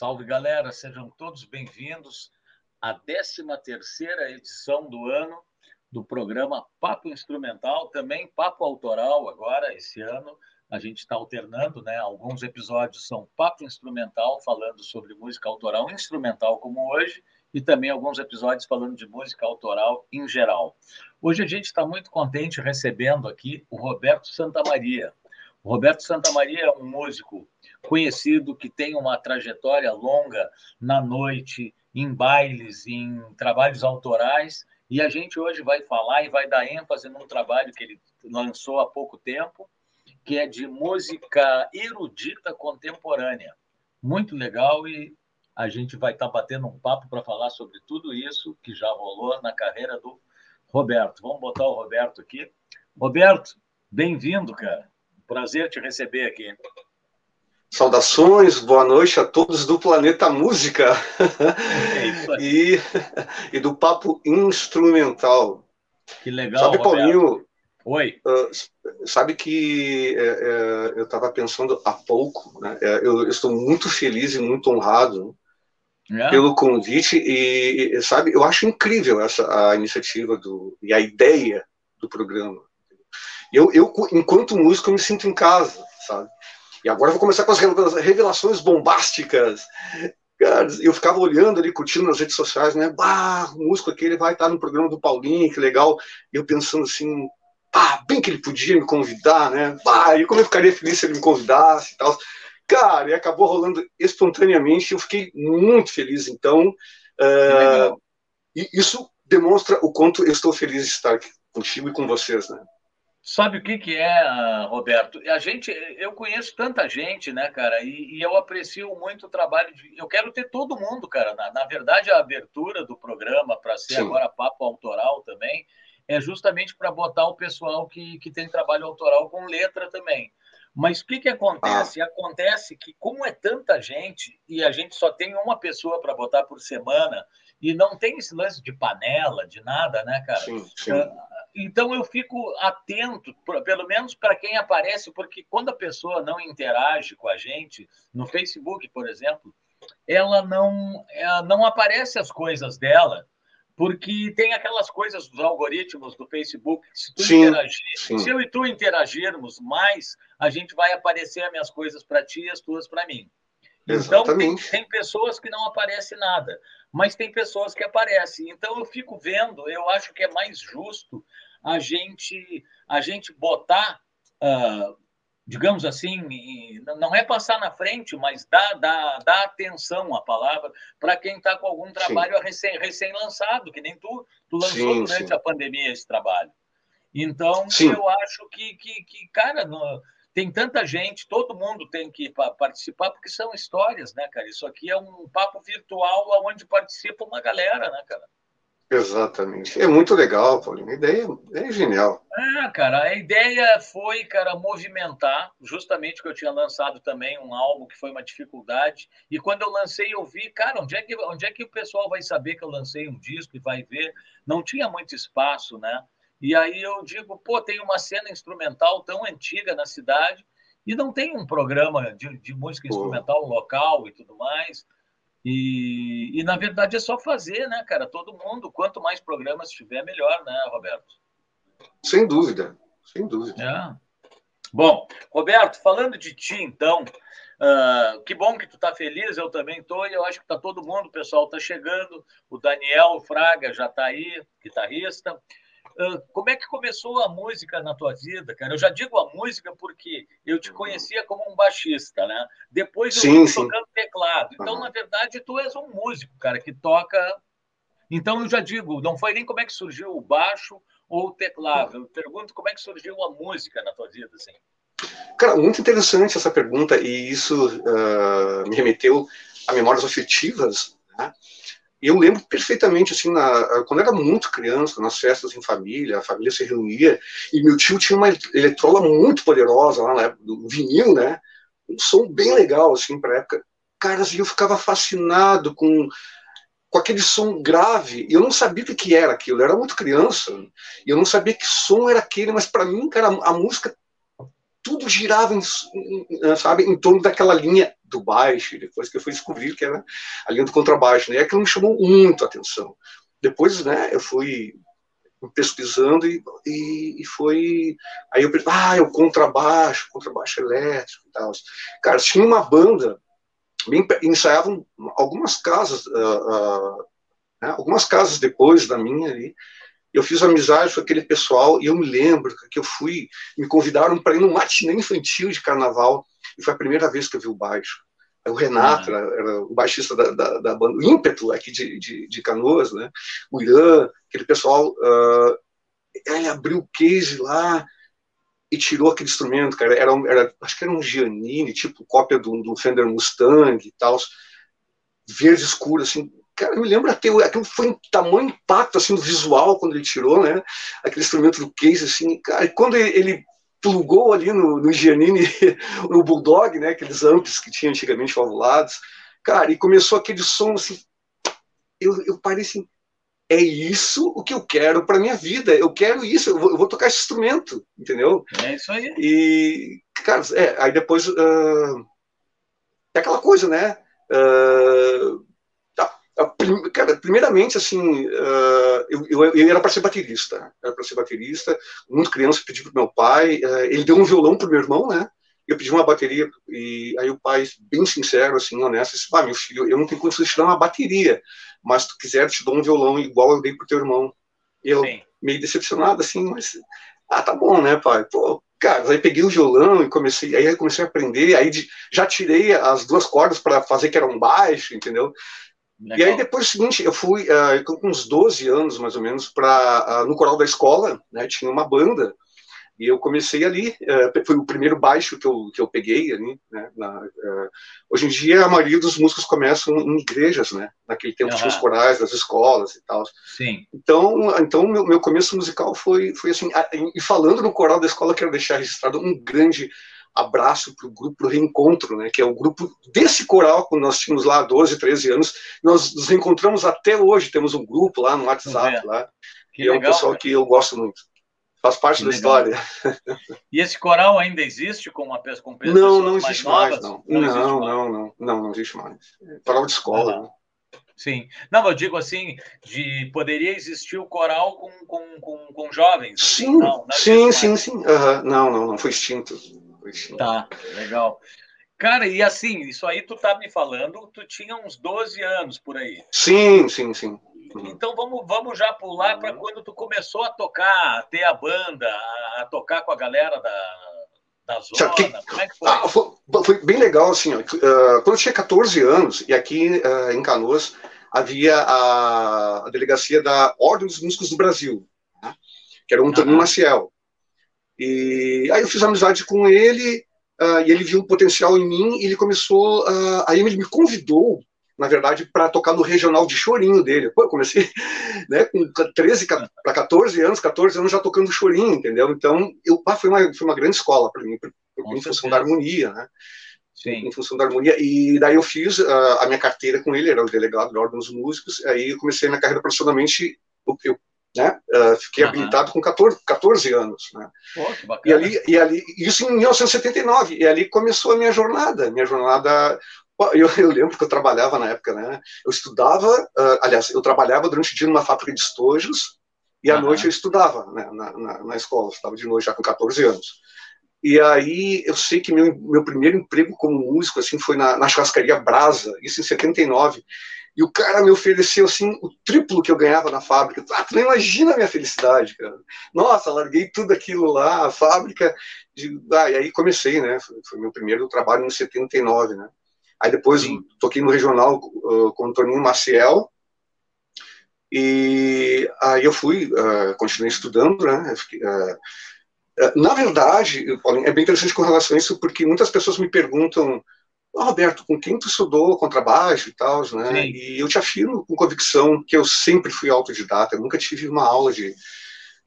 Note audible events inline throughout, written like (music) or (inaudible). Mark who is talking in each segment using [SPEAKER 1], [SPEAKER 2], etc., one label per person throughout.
[SPEAKER 1] Salve, galera, sejam todos bem-vindos à 13ª edição do ano do programa Papo Instrumental, também Papo Autoral agora, esse ano. A gente está alternando, né? Alguns episódios são Papo Instrumental, falando sobre música autoral instrumental, como hoje, e também alguns episódios falando de música autoral em geral. Hoje a gente está muito contente recebendo aqui o Roberto Santamaria. O Roberto Santamaria é um músico conhecido que tem uma trajetória longa na noite, em bailes, em trabalhos autorais, e a gente hoje vai falar e vai dar ênfase num trabalho que ele lançou há pouco tempo, que é de música erudita contemporânea. Muito legal e a gente vai estar batendo um papo para falar sobre tudo isso que já rolou na carreira do Roberto. Vamos botar o Roberto aqui. Roberto, bem-vindo, cara. Prazer te receber aqui.
[SPEAKER 2] Saudações, boa noite a todos do Planeta Música é (laughs) e, e do Papo Instrumental.
[SPEAKER 1] Que legal,
[SPEAKER 2] Sabe, Roberto. Paulinho?
[SPEAKER 1] Oi.
[SPEAKER 2] Uh, sabe que é, é, eu estava pensando há pouco, né? É, eu, eu, estou muito feliz e muito honrado é. pelo convite e, e, sabe, eu acho incrível essa a iniciativa do, e a ideia do programa. Eu, eu enquanto músico, eu me sinto em casa, sabe? E agora eu vou começar com as revelações bombásticas. Cara, eu ficava olhando ali, curtindo nas redes sociais, né? Bah, o músico aqui ele vai estar no programa do Paulinho, que legal. E eu pensando assim, ah, bem que ele podia me convidar, né? Bah, e como eu ficaria feliz se ele me convidasse e tal. Cara, e acabou rolando espontaneamente. Eu fiquei muito feliz, então. Uh, e isso demonstra o quanto eu estou feliz de estar aqui contigo e com vocês, né?
[SPEAKER 1] Sabe o que, que é, Roberto? A gente, eu conheço tanta gente, né, cara, e, e eu aprecio muito o trabalho. De, eu quero ter todo mundo, cara. Na, na verdade, a abertura do programa, para ser Sim. agora papo autoral também, é justamente para botar o pessoal que, que tem trabalho autoral com letra também. Mas o que, que acontece? Ah. Acontece que, como é tanta gente e a gente só tem uma pessoa para botar por semana, e não tem esse lance de panela, de nada, né, cara?
[SPEAKER 2] Sim, sim.
[SPEAKER 1] Ah, então eu fico atento, pelo menos para quem aparece, porque quando a pessoa não interage com a gente, no Facebook, por exemplo, ela não, ela não aparece as coisas dela, porque tem aquelas coisas dos algoritmos do Facebook, se tu sim, interagir, sim. se eu e tu interagirmos mais, a gente vai aparecer as minhas coisas para ti e as tuas para mim. Então, tem, tem, pessoas que não aparece nada, mas tem pessoas que aparecem. Então, eu fico vendo, eu acho que é mais justo a gente, a gente botar, uh, digamos assim, não é passar na frente, mas dar, dar, dar atenção à palavra para quem está com algum trabalho recém, recém-lançado, que nem tu, tu lançou sim, durante sim. a pandemia esse trabalho. Então, sim. eu acho que, que, que cara. No, tem tanta gente, todo mundo tem que participar, porque são histórias, né, cara? Isso aqui é um papo virtual onde participa uma galera, né, cara?
[SPEAKER 2] Exatamente. É muito legal, Paulinho. A ideia é genial.
[SPEAKER 1] É, cara, a ideia foi, cara, movimentar, justamente que eu tinha lançado também um álbum que foi uma dificuldade. E quando eu lancei, eu vi, cara, onde é que, onde é que o pessoal vai saber que eu lancei um disco e vai ver? Não tinha muito espaço, né? E aí eu digo, pô, tem uma cena instrumental tão antiga na cidade e não tem um programa de, de música pô. instrumental local e tudo mais. E, e, na verdade, é só fazer, né, cara? Todo mundo, quanto mais programas tiver, melhor, né, Roberto?
[SPEAKER 2] Sem dúvida, sem dúvida.
[SPEAKER 1] É. Bom, Roberto, falando de ti, então, uh, que bom que tu tá feliz, eu também tô, e eu acho que tá todo mundo, o pessoal tá chegando, o Daniel Fraga já tá aí, guitarrista. Ah, como é que começou a música na tua vida, cara? Eu já digo a música porque eu te conhecia como um baixista, né? Depois eu
[SPEAKER 2] sim, sim.
[SPEAKER 1] tocando teclado. Então, uhum. na verdade, tu és um músico, cara, que toca. Então, eu já digo, não foi nem como é que surgiu o baixo ou o teclado. Eu pergunto como é que surgiu a música na tua vida, assim.
[SPEAKER 2] Cara, muito interessante essa pergunta e isso uh, me remeteu a memórias afetivas, né? Eu lembro perfeitamente, assim, na, quando era muito criança, nas festas em família, a família se reunia, e meu tio tinha uma eletrola muito poderosa lá na época, do vinil, né? Um som bem legal, assim, pra época. Cara, assim, eu ficava fascinado com, com aquele som grave. Eu não sabia o que era aquilo, eu era muito criança, e eu não sabia que som era aquele, mas para mim, cara, a música tudo girava, em, sabe, em torno daquela linha do baixo, depois que eu fui descobrir que era a linha do contrabaixo, né? E aquilo me chamou muito a atenção. Depois, né, eu fui pesquisando e, e, e, foi aí eu pensei, ah, é o contrabaixo, contrabaixo elétrico e tal. Cara, tinha uma banda, ensaiavam algumas casas, uh, uh, né, algumas casas depois da minha ali, eu fiz amizade com aquele pessoal e eu me lembro que eu fui, me convidaram para ir num matinê infantil de carnaval e foi a primeira vez que eu vi o baixo. O Renato uhum. era, era, o baixista da, da, da, banda, o ímpeto aqui de, de, de, Canoas, né? O Irã, aquele pessoal, uh, ele abriu o case lá e tirou aquele instrumento, cara. Era, era, acho que era um Giannini, tipo cópia do, do Fender Mustang e tal, verde escuro, assim, cara, eu me lembro até, aquilo foi um tamanho impacto, assim, do visual, quando ele tirou, né, aquele instrumento do case, assim, cara, e quando ele, plugou ali no, no Giannini, (laughs) no Bulldog, né, aqueles amps que tinha antigamente valvulados, cara, e começou aquele som assim, eu, eu parei assim, é isso o que eu quero para minha vida, eu quero isso, eu vou, eu vou, tocar esse instrumento, entendeu?
[SPEAKER 1] É isso aí.
[SPEAKER 2] E, cara, é, aí depois, uh, é aquela coisa, né, uh, Cara, primeiramente, assim, uh, eu, eu, eu, era para ser baterista. Era para ser baterista. Muito criança, pedi para meu pai. Uh, ele deu um violão para meu irmão, né? Eu pedi uma bateria. E aí o pai, bem sincero, assim, honesto, disse: Ah, meu filho, eu não tenho condições de te dar uma bateria, mas se tu quiser, eu te dou um violão igual eu dei pro teu irmão. Eu, Sim. meio decepcionado, assim, mas. Ah, tá bom, né, pai? Pô, cara, aí peguei o violão e comecei, aí comecei a aprender, aí já tirei as duas cordas para fazer que era um baixo, entendeu? Legal. E aí depois o seguinte, eu fui uh, com uns 12 anos mais ou menos para uh, ah, no coral da escola, né, tinha uma banda e eu comecei ali, uh, foi o primeiro baixo que eu, que eu peguei ali, né, na, hoje em dia a maioria dos músicos começam em igrejas, né, naquele tempo uhum. tinha os corais das escolas e tal.
[SPEAKER 1] Sim.
[SPEAKER 2] Então, então meu, meu começo musical foi, foi assim, e falando no coral da escola quero deixar registrado um grande abraço para o grupo Reencontro, né, que é o grupo desse coral, quando nós tínhamos lá 12, 13 anos, nós nos reencontramos até hoje, temos um grupo lá no WhatsApp, lá, que é um pessoal que eu gosto muito. Faz parte que da legal. história.
[SPEAKER 1] E esse coral ainda existe com uma com
[SPEAKER 2] Não, não existe mais, mais não. Não, não, existe não, mais. não, não, não, existe mais. Coral de escola. Né?
[SPEAKER 1] Sim. Não, eu digo assim, de poderia existir o coral com, com, com, com jovens.
[SPEAKER 2] Sim, não, não sim, sim, sim. Uhum. Não, não, não foi extinto.
[SPEAKER 1] Tá, legal. Cara, e assim, isso aí tu tá me falando, tu tinha uns 12 anos por aí.
[SPEAKER 2] Sim, sim, sim.
[SPEAKER 1] Então vamos, vamos já pular para quando tu começou a tocar, a ter a banda, a, tocar com a galera da, da zona. Que... Como é que foi? Ah,
[SPEAKER 2] foi? foi? bem legal, assim, ó, uh, quando eu tinha 14 anos, e aqui uh, em Canoas havia a, a, delegacia da Ordem dos Músicos do Brasil, né? que era um Antônio Maciel. E aí eu fiz amizade com ele, uh, e ele viu o potencial em mim, e ele começou, uh, aí ele me convidou, na verdade, para tocar no regional de chorinho dele. Pô, eu comecei (laughs) né, com 13 para 14 anos, 14 anos já tocando chorinho, entendeu? Então, eu, ah, foi, uma, foi uma grande escola para mim, por, em função da harmonia, né? Sim. Em função da harmonia. E daí eu fiz uh, a minha carteira com ele, era o delegado da Ordem dos Músicos, aí eu comecei minha carreira profissionalmente, eu, eu né? Uh, fiquei uhum. habilitado com 14, 14 anos, né?
[SPEAKER 1] Pô,
[SPEAKER 2] e ali, e ali, isso em 1979, e ali começou a minha jornada, minha jornada eu, (laughs) eu, lembro que eu trabalhava na época, né? Eu estudava, uh, aliás, eu trabalhava durante o dia numa fábrica de estojos e à uhum. noite eu estudava né, na, na, na, escola. Estava de noite já com 14 anos. E aí eu sei que meu, meu primeiro emprego como músico assim foi na, na churrascaria Brasa, isso em 79. E o cara me ofereceu assim o triplo que eu ganhava na fábrica. Ah, tu não imagina a minha felicidade, cara. Nossa, larguei tudo aquilo lá, a fábrica. De... Ah, e aí comecei, né? Foi, foi meu primeiro trabalho em 79, né? Aí depois Sim. toquei no regional uh, com o Toninho Maciel. E aí eu fui, uh, continuei estudando, né? Fiquei, uh, na verdade, Paulinho, é bem interessante com relação a isso, porque muitas pessoas me perguntam oh, Roberto, com quem tu estudou contrabaixo e tal, né? Sim. E eu te afirmo com convicção que eu sempre fui autodidata, eu nunca tive uma aula de,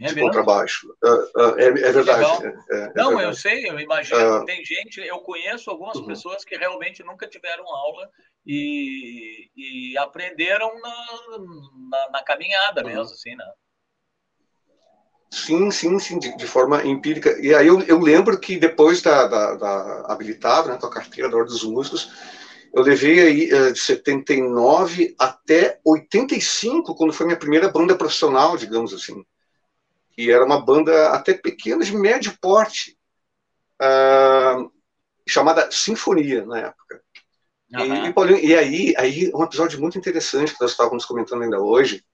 [SPEAKER 2] é de contrabaixo. Uh, uh, é, é, verdade. É,
[SPEAKER 1] é, Não, verdade. eu sei, eu imagino. Uh, tem gente, eu conheço algumas -huh. pessoas que realmente nunca tiveram aula e, e aprenderam na, na, na caminhada -huh. mesmo, assim, né?
[SPEAKER 2] Sim, sim, sim, de, de, forma empírica. E aí eu, eu lembro que depois da, da, da habilitada, né, com a carteira da Ordem dos Músicos, eu levei aí uh, de 79 até 85, quando foi minha primeira banda profissional, digamos assim. E era uma banda até pequena, de médio porte, uh, chamada Sinfonia, na época. Uhum. E, Paulinho, e aí, aí, um episódio muito interessante que nós estávamos comentando ainda hoje,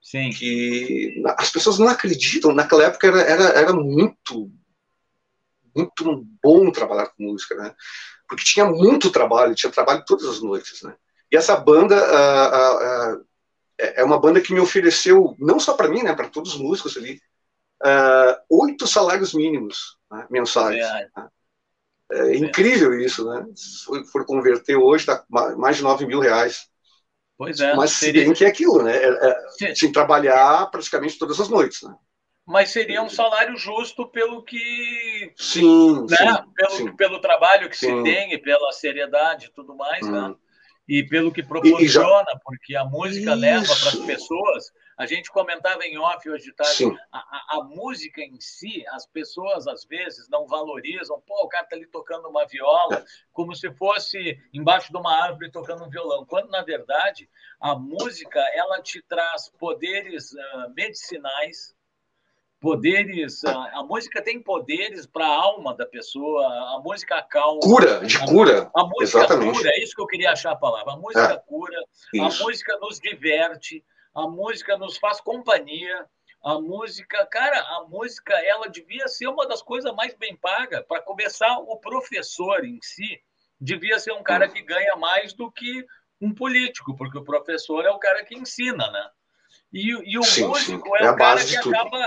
[SPEAKER 2] Sim. que as pessoas não acreditam. Naquela época era, era, era muito, muito bom trabalhar com música, né? Porque tinha muito trabalho, tinha trabalho todas as noites, né? E essa banda uh, uh, uh, é uma banda que me ofereceu, não só para mim, né, para todos os músicos ali, oito salários mínimos né, mensais. É. Né? É incrível isso, né? Se for converter hoje, dá mais de 9 mil reais.
[SPEAKER 1] Pois é.
[SPEAKER 2] Mas seria... bem que é aquilo, né? É, é, sem trabalhar praticamente todas as noites, né?
[SPEAKER 1] Mas seria um salário justo pelo que.
[SPEAKER 2] Sim.
[SPEAKER 1] Né?
[SPEAKER 2] sim
[SPEAKER 1] pelo,
[SPEAKER 2] sim.
[SPEAKER 1] pelo trabalho que sim. se tem e pela seriedade e tudo mais, hum. né? E pelo que proporciona, já... porque a música Isso. leva para as pessoas. A gente comentava em off hoje de tarde, a, a, a, música em si, as pessoas às vezes não valorizam. Pô, o cara está ali tocando uma viola, como se fosse embaixo de uma árvore tocando um violão. Quando, na verdade, a música ela te traz poderes uh, medicinais, poderes. A, a, música tem poderes para a alma da pessoa, a música calma.
[SPEAKER 2] Cura, de cura.
[SPEAKER 1] A, música Exatamente. cura, é isso que eu queria achar a palavra. A música é, cura, isso. a música nos diverte, a música nos faz companhia. A música, cara, a música ela devia ser uma das coisas mais bem pagas. Para começar, o professor em si devia ser um cara que ganha mais do que um político, porque o professor é o cara que ensina, né? E, e o sim, músico sim. é, é o cara que acaba,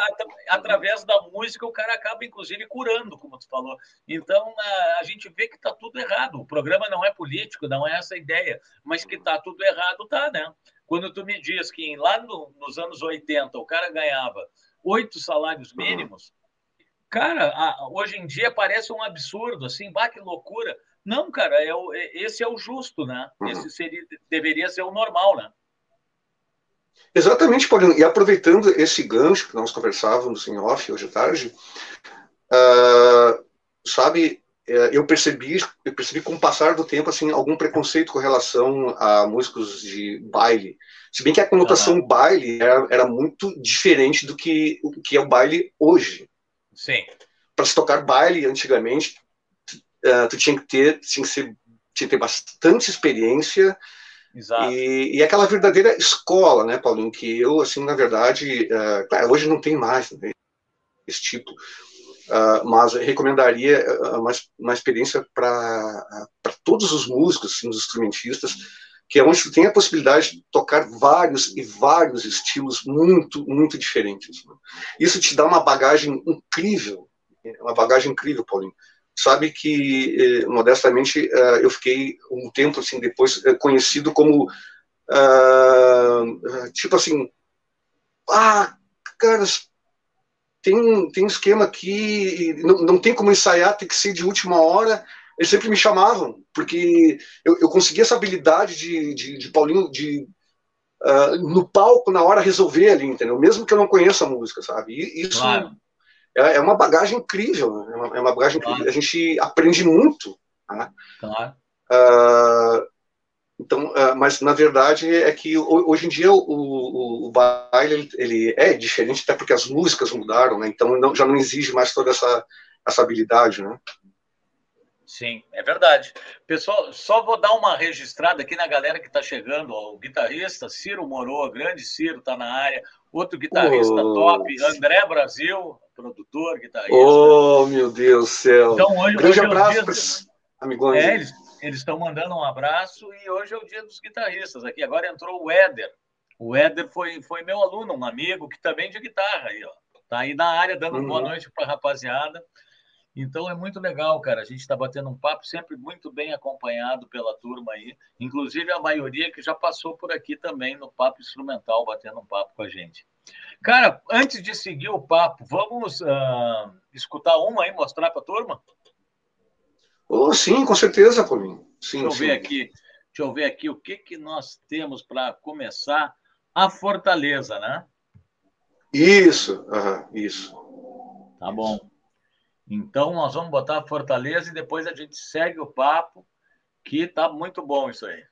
[SPEAKER 1] através da música, o cara acaba, inclusive, curando, como tu falou. Então, a, a gente vê que está tudo errado. O programa não é político, não é essa a ideia, mas que está tudo errado, tá, né? Quando tu me diz que lá no, nos anos 80 o cara ganhava oito salários mínimos, cara, a, hoje em dia parece um absurdo, assim, bah, que loucura. Não, cara, é o, é, esse é o justo, né? Uhum. Esse seria, deveria ser o normal, né?
[SPEAKER 2] Exatamente, Paulinho. E aproveitando esse gancho que nós conversávamos em off hoje à tarde, uh, sabe, é, eu percebi, eu percebi com o passar do tempo assim algum preconceito com relação a músicos de baile. Se bem que a conotação uhum. baile era, era, muito diferente do que o que é o baile hoje.
[SPEAKER 1] Sim.
[SPEAKER 2] Para se tocar baile antigamente, uh, tu tinha que ter, tinha que, ser, tinha que ter bastante experiência
[SPEAKER 1] Exato.
[SPEAKER 2] E, e aquela verdadeira escola, né, Paulinho, que eu, assim, na verdade, uh, hoje não tem mais né, esse tipo, uh, mas recomendaria uma, uma experiência para todos os músicos, assim, os instrumentistas, que é onde tu tem a possibilidade de tocar vários e vários estilos muito, muito diferentes. Né? Isso te dá uma bagagem incrível, uma bagagem incrível, Paulinho sabe que, eh, modestamente, eh, eu fiquei um tempo, assim, depois, eh, conhecido como, uh, tipo assim, ah, cara, tem, tem um esquema aqui, não, não tem como ensaiar, tem que ser de última hora, eles sempre me chamavam, porque eu, eu consegui essa habilidade de, de, de Paulinho, de uh, no palco, na hora, resolver ali, entendeu? Mesmo que eu não conheça a música, sabe? E isso claro é, é uma bagagem incrível, né? é, uma, é uma bagagem claro. que a gente aprende muito. Né? Claro. Uh, então, uh, mas na verdade é que hoje em dia o, o, o baile ele é diferente até porque as músicas mudaram, né? Então não, já não exige mais toda essa essa habilidade, né?
[SPEAKER 1] Sim, é verdade. Pessoal, só vou dar uma registrada aqui na galera que está chegando. Ó, o guitarrista Ciro Moroa, grande Ciro, está na área. Outro guitarrista oh. top, André Brasil, produtor, guitarrista.
[SPEAKER 2] Oh, meu Deus do céu. Então, hoje, Grande hoje abraço é para os
[SPEAKER 1] amigos. É, eles estão mandando um abraço e hoje é o dia dos guitarristas aqui. Agora entrou o Éder. O Éder foi, foi meu aluno, um amigo que também de guitarra aí, ó. Tá aí na área dando uhum. boa noite para a rapaziada. Então é muito legal, cara. A gente está batendo um papo sempre muito bem acompanhado pela turma aí. Inclusive a maioria que já passou por aqui também no papo instrumental, batendo um papo com a gente. Cara, antes de seguir o papo, vamos uh, escutar uma aí, mostrar para a turma?
[SPEAKER 2] Oh, sim, com certeza, Paulinho. Sim,
[SPEAKER 1] deixa eu
[SPEAKER 2] sim.
[SPEAKER 1] ver aqui, deixa eu ver aqui o que, que nós temos para começar. A Fortaleza, né?
[SPEAKER 2] Isso, uhum, isso.
[SPEAKER 1] Tá bom. Então, nós vamos botar Fortaleza e depois a gente segue o papo, que tá muito bom isso aí.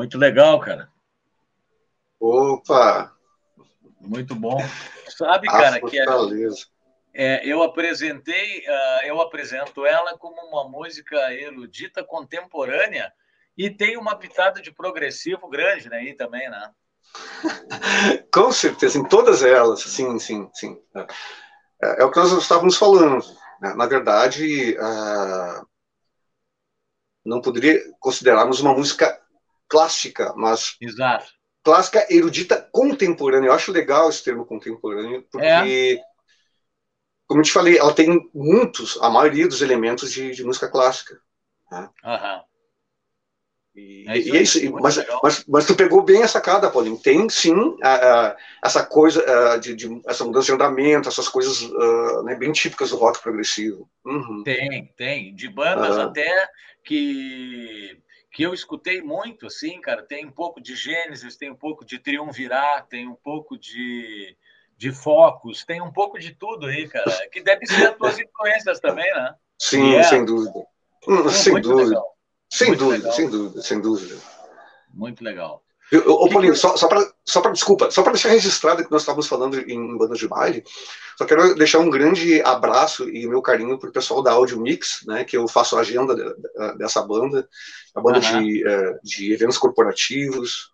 [SPEAKER 1] Muito legal, cara.
[SPEAKER 2] Opa!
[SPEAKER 1] Muito bom. Sabe, cara, que é, é, eu apresentei, uh, eu apresento ela como uma música erudita contemporânea e tem uma pitada de progressivo grande, né? Aí também, né? (laughs)
[SPEAKER 2] Com certeza, em todas elas, sim, sim, sim. É, é o que nós estávamos falando. Né? Na verdade, uh, não poderia considerarmos uma música clássica, mas
[SPEAKER 1] Exato.
[SPEAKER 2] clássica erudita contemporânea. Eu acho legal esse termo contemporâneo, porque, é. como eu te falei, ela tem muitos, a maioria dos elementos de, de música clássica. Né?
[SPEAKER 1] Uhum.
[SPEAKER 2] E é isso, e é isso. Mas, mas, mas, tu pegou bem essa sacada, Paulinho. Tem sim a, a, essa coisa a, de, de, essa mudança de andamento, essas coisas né, bem típicas do rock progressivo. Uhum.
[SPEAKER 1] Tem, tem. De bandas uhum. até que que eu escutei muito, assim, cara. Tem um pouco de Gênesis, tem um pouco de Triunvirar, tem um pouco de, de Focus, tem um pouco de tudo aí, cara. Que deve ser as tuas (laughs) influências também, né?
[SPEAKER 2] Sim, é... sem dúvida. Hum, sem, dúvida. Sem, dúvida sem dúvida, sem dúvida,
[SPEAKER 1] Muito legal.
[SPEAKER 2] Ô, Paulinho, só, só para só desculpa, só para deixar registrado que nós estávamos falando em bandas de baile, só quero deixar um grande abraço e meu carinho para o pessoal da Audio Mix, né, que eu faço a agenda de, de, dessa banda, a banda uhum. de, uh, de eventos corporativos.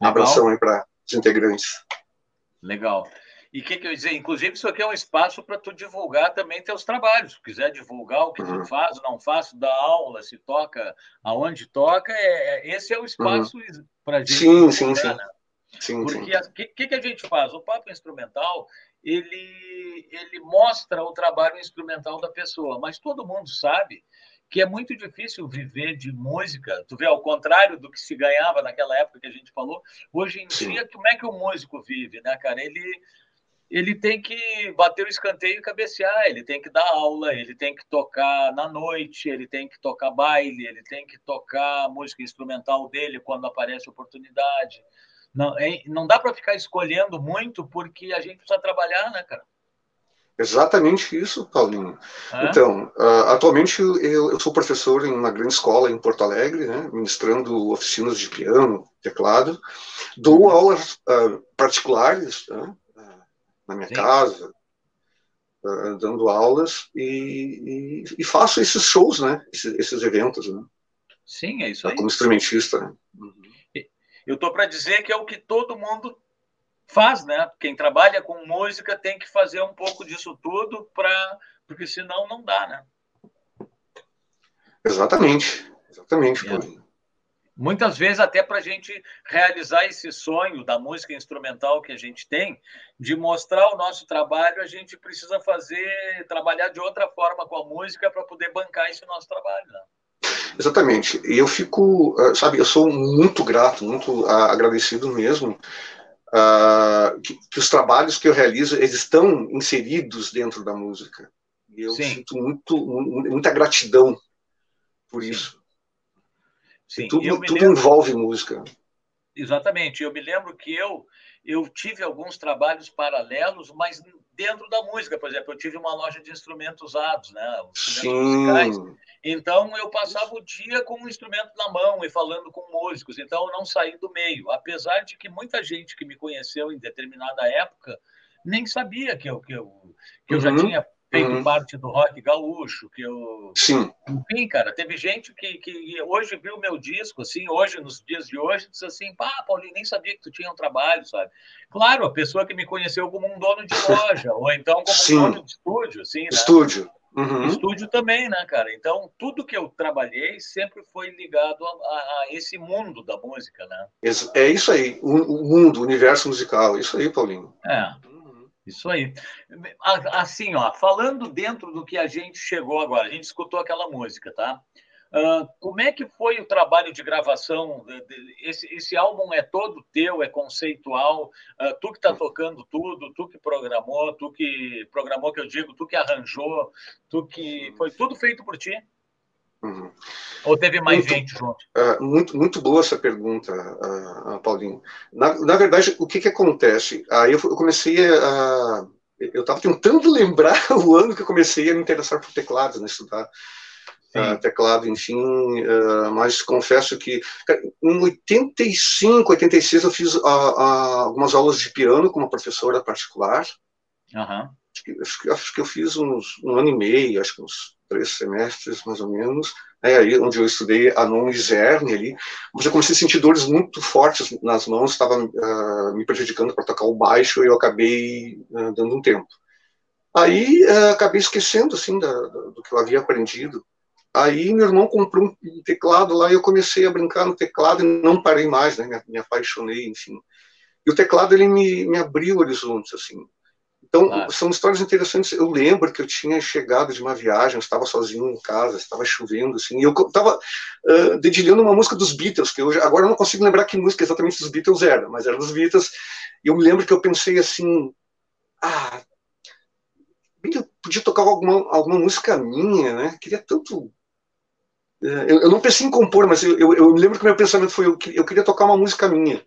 [SPEAKER 2] Um abração aí para os integrantes.
[SPEAKER 1] Legal. E o que, que eu ia dizer? Inclusive, isso aqui é um espaço para tu divulgar também teus trabalhos. Se quiser divulgar o que uhum. tu faz, não faz, dá aula, se toca, aonde toca, é, é esse é o espaço uhum. para gente.
[SPEAKER 2] Sim, sim, sim. Né?
[SPEAKER 1] sim. Porque o que, que, que a gente faz? O papo instrumental, ele, ele mostra o trabalho instrumental da pessoa, mas todo mundo sabe que é muito difícil viver de música. Tu vê, ao contrário do que se ganhava naquela época que a gente falou, hoje em Sim. dia, como é que o músico vive, né, cara? Ele ele tem que bater o escanteio e cabecear, ele tem que dar aula, ele tem que tocar na noite, ele tem que tocar baile, ele tem que tocar música instrumental dele quando aparece oportunidade. Não, é, não dá para ficar escolhendo muito porque a gente precisa trabalhar, né, cara?
[SPEAKER 2] Exatamente isso, Paulinho. É? Então, uh, atualmente eu, eu, sou professor em uma grande escola em Porto Alegre, né, ministrando oficinas de piano, teclado. Dou uhum. aulas uh, particulares, né, na minha Sim. casa, uh, dando aulas e, e, e, faço esses shows, né? Esses, esses, eventos, né?
[SPEAKER 1] Sim, é isso aí.
[SPEAKER 2] Como instrumentista, né? Uhum.
[SPEAKER 1] Eu estou para dizer que é o que todo mundo faz, né? Quem trabalha com música tem que fazer um pouco disso tudo para, porque senão não dá, né?
[SPEAKER 2] Exatamente, exatamente. É
[SPEAKER 1] muitas vezes até para a gente realizar esse sonho da música instrumental que a gente tem, de mostrar o nosso trabalho, a gente precisa fazer, trabalhar de outra forma com a música para poder bancar esse nosso trabalho. Né?
[SPEAKER 2] Exatamente. E eu fico, ah, sabe, eu sou muito grato, muito agradecido mesmo uh, que, que, os trabalhos que eu realizo eles estão inseridos dentro da música. E eu Sim. sinto muito, muita gratidão por Sim. isso. Sim, tudo, tudo lembro... envolve música.
[SPEAKER 1] Exatamente. Eu me lembro que eu eu tive alguns trabalhos paralelos, mas dentro da música, por exemplo, eu tive uma loja de instrumentos usados, né? Instrumentos musicais. Então eu passava o dia com um instrumento na mão e falando com músicos. Então eu não saí do meio, apesar de que muita gente que me conheceu em determinada época nem sabia que eu que eu, que eu já uhum. tinha feito uhum. parte do rock gaúcho, que eu.
[SPEAKER 2] Sim.
[SPEAKER 1] Enfim, cara, teve gente que, que hoje viu meu disco, assim, hoje, nos dias de hoje, disse assim, pá, Paulinho, nem sabia que tu tinha um trabalho, sabe? Claro, a pessoa que me conheceu como um dono de loja, ou então como Sim. um dono de estúdio, assim, né?
[SPEAKER 2] Estúdio. Uhum.
[SPEAKER 1] Estúdio também, né, cara? Então, tudo que eu trabalhei sempre foi ligado a, a, a esse mundo da música, né?
[SPEAKER 2] É isso aí, o, o mundo, o universo musical, isso aí, Paulinho.
[SPEAKER 1] É. Isso aí. Assim, ó, falando dentro do que a gente chegou agora, a gente escutou aquela música, tá? Uh, como é que foi o trabalho de gravação? Esse, esse álbum é todo teu, é conceitual? Uh, tu que está tocando tudo, tu que programou, tu que programou, que eu digo, tu que arranjou, tu que foi tudo feito por ti? Uhum. Ou teve mais muito, gente junto?
[SPEAKER 2] Uh, muito, muito boa essa pergunta, uh, Paulinho. Na, na verdade, o que, que acontece? Aí eu, eu comecei a. Eu estava tentando (laughs) lembrar o ano que eu comecei a me interessar por teclados, né, estudar uh, teclado, enfim, mas confesso que em 85, 86 eu fiz algumas aulas de piano com uma professora particular.
[SPEAKER 1] Uhum.
[SPEAKER 2] Que, acho que eu fiz uns um ano e meio, acho que uns três semestres, mais ou menos, né, aí onde eu estudei a non Iserne ali, mas eu comecei a sentir dores muito fortes nas mãos, estava uh, me prejudicando para tocar o baixo e eu acabei uh, dando um tempo. Aí uh, acabei esquecendo, assim, da, do que eu havia aprendido. Aí meu irmão comprou um teclado lá e eu comecei a brincar no teclado e não parei mais, né, me, me apaixonei, enfim. E o teclado, ele me, me abriu horizontes, assim. Então, claro. são histórias interessantes. Eu lembro que eu tinha chegado de uma viagem, eu estava sozinho em casa, estava chovendo, assim, e eu estava uh, dedilhando uma música dos Beatles, que eu agora eu não consigo lembrar que música exatamente dos Beatles era, mas era dos Beatles. E eu me lembro que eu pensei assim, ah, eu podia tocar alguma, alguma música minha, né? Queria tanto eu, eu, não pensei em compor, mas eu, eu, eu, me lembro que meu pensamento foi eu, eu queria tocar uma música minha.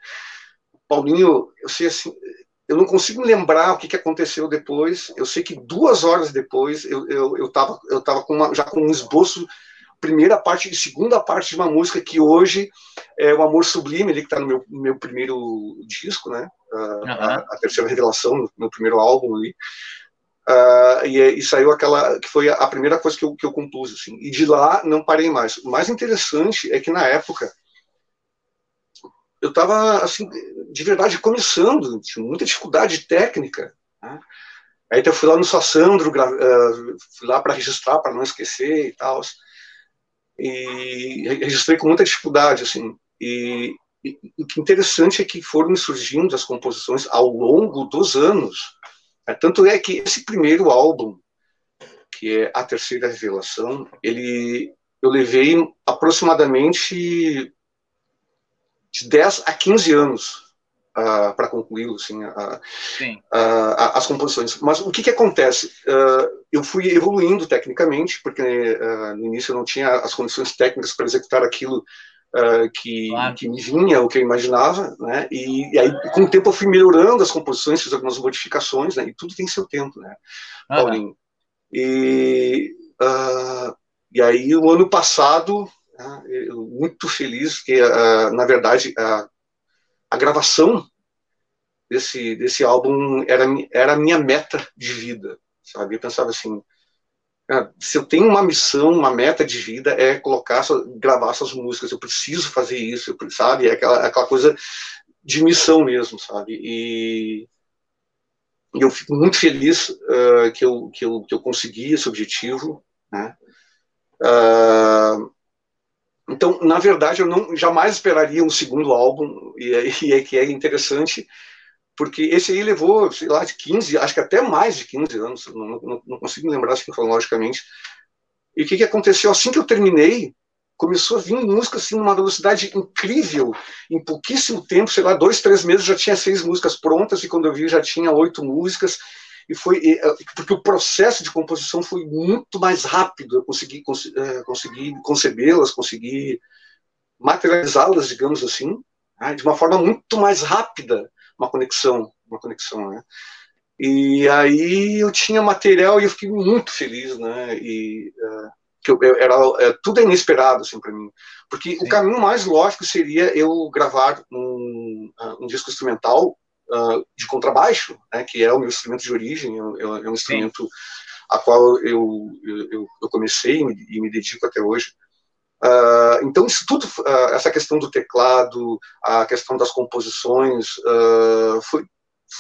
[SPEAKER 2] Paulinho, eu sei assim, eu não consigo lembrar o que, que aconteceu depois. Eu sei que duas horas depois eu eu, eu tava eu tava com uma, já com um esboço primeira parte e segunda parte de uma música que hoje é o Amor Sublime, ele que está no meu, meu primeiro disco, né? Uh, a, a, terceira revelação, no meu primeiro álbum ali. Uh, e, e, saiu aquela que foi a primeira coisa que eu, que eu compus, assim. E de lá não parei mais. O mais interessante é que na época eu estava assim de verdade começando, tinha muita dificuldade técnica. Né? Aí eu fui lá no Sassandro, uh, fui lá para registrar, para não esquecer e tal. E registrei com muita dificuldade, assim. E, e o que interessante é que foram surgindo as composições ao longo dos anos. É, tanto é que esse primeiro álbum, que é A Terceira Revelação, ele, eu levei aproximadamente de 10 a 15 anos uh, para concluir assim, uh, uh, as composições. Mas o que, que acontece? eu fui evoluindo tecnicamente, porque no início eu não tinha as condições técnicas para executar aquilo que, claro. que me vinha, o que eu imaginava, né? E, e, aí com o tempo eu fui melhorando as composições, fiz algumas modificações, né? E tudo tem seu tempo, né, Paulinho? E, e aí o ano passado né, muito feliz que, na verdade, a, a gravação desse, desse álbum era, era a minha meta de vida, sabe? Eu pensava assim, se eu tenho uma missão, uma meta de vida, é colocar, gravar essas músicas, eu preciso fazer isso, sabe? É aquela, aquela coisa de missão mesmo, sabe? E eu fico muito feliz uh, que, eu, que, eu, que eu consegui esse objetivo, né? Uh, então, na verdade, eu não jamais esperaria um segundo álbum, e é, (laughs) é que é interessante, porque esse aí levou, sei lá, de 15, acho que até mais de 15 anos, não, não, não consigo lembrar assim cronologicamente. E o que, que aconteceu? Assim que eu terminei, começou a vir música assim, numa velocidade incrível, em pouquíssimo tempo, sei lá, dois, três meses já tinha seis músicas prontas, e quando eu vi já tinha oito músicas, e foi eh, porque o processo de composição foi muito mais rápido. Eu consegui, eh, consegui concebê-las, consegui materializá-las, digamos assim, né, de uma forma muito mais rápida, uma conexão, uma conexão, né? E aí eu tinha material e eu fiquei muito feliz, né? E uh, que eu, era é, tudo é inesperado assim para mim, porque Sim. o caminho mais lógico seria eu gravar um, um disco instrumental uh, de contrabaixo, né, que é o meu instrumento de origem, é, é, é um instrumento Sim. a qual eu, eu, eu comecei e me, e me, dedico até hoje. Uh, então, isso tudo, uh, essa questão do teclado, a questão das composições, foi,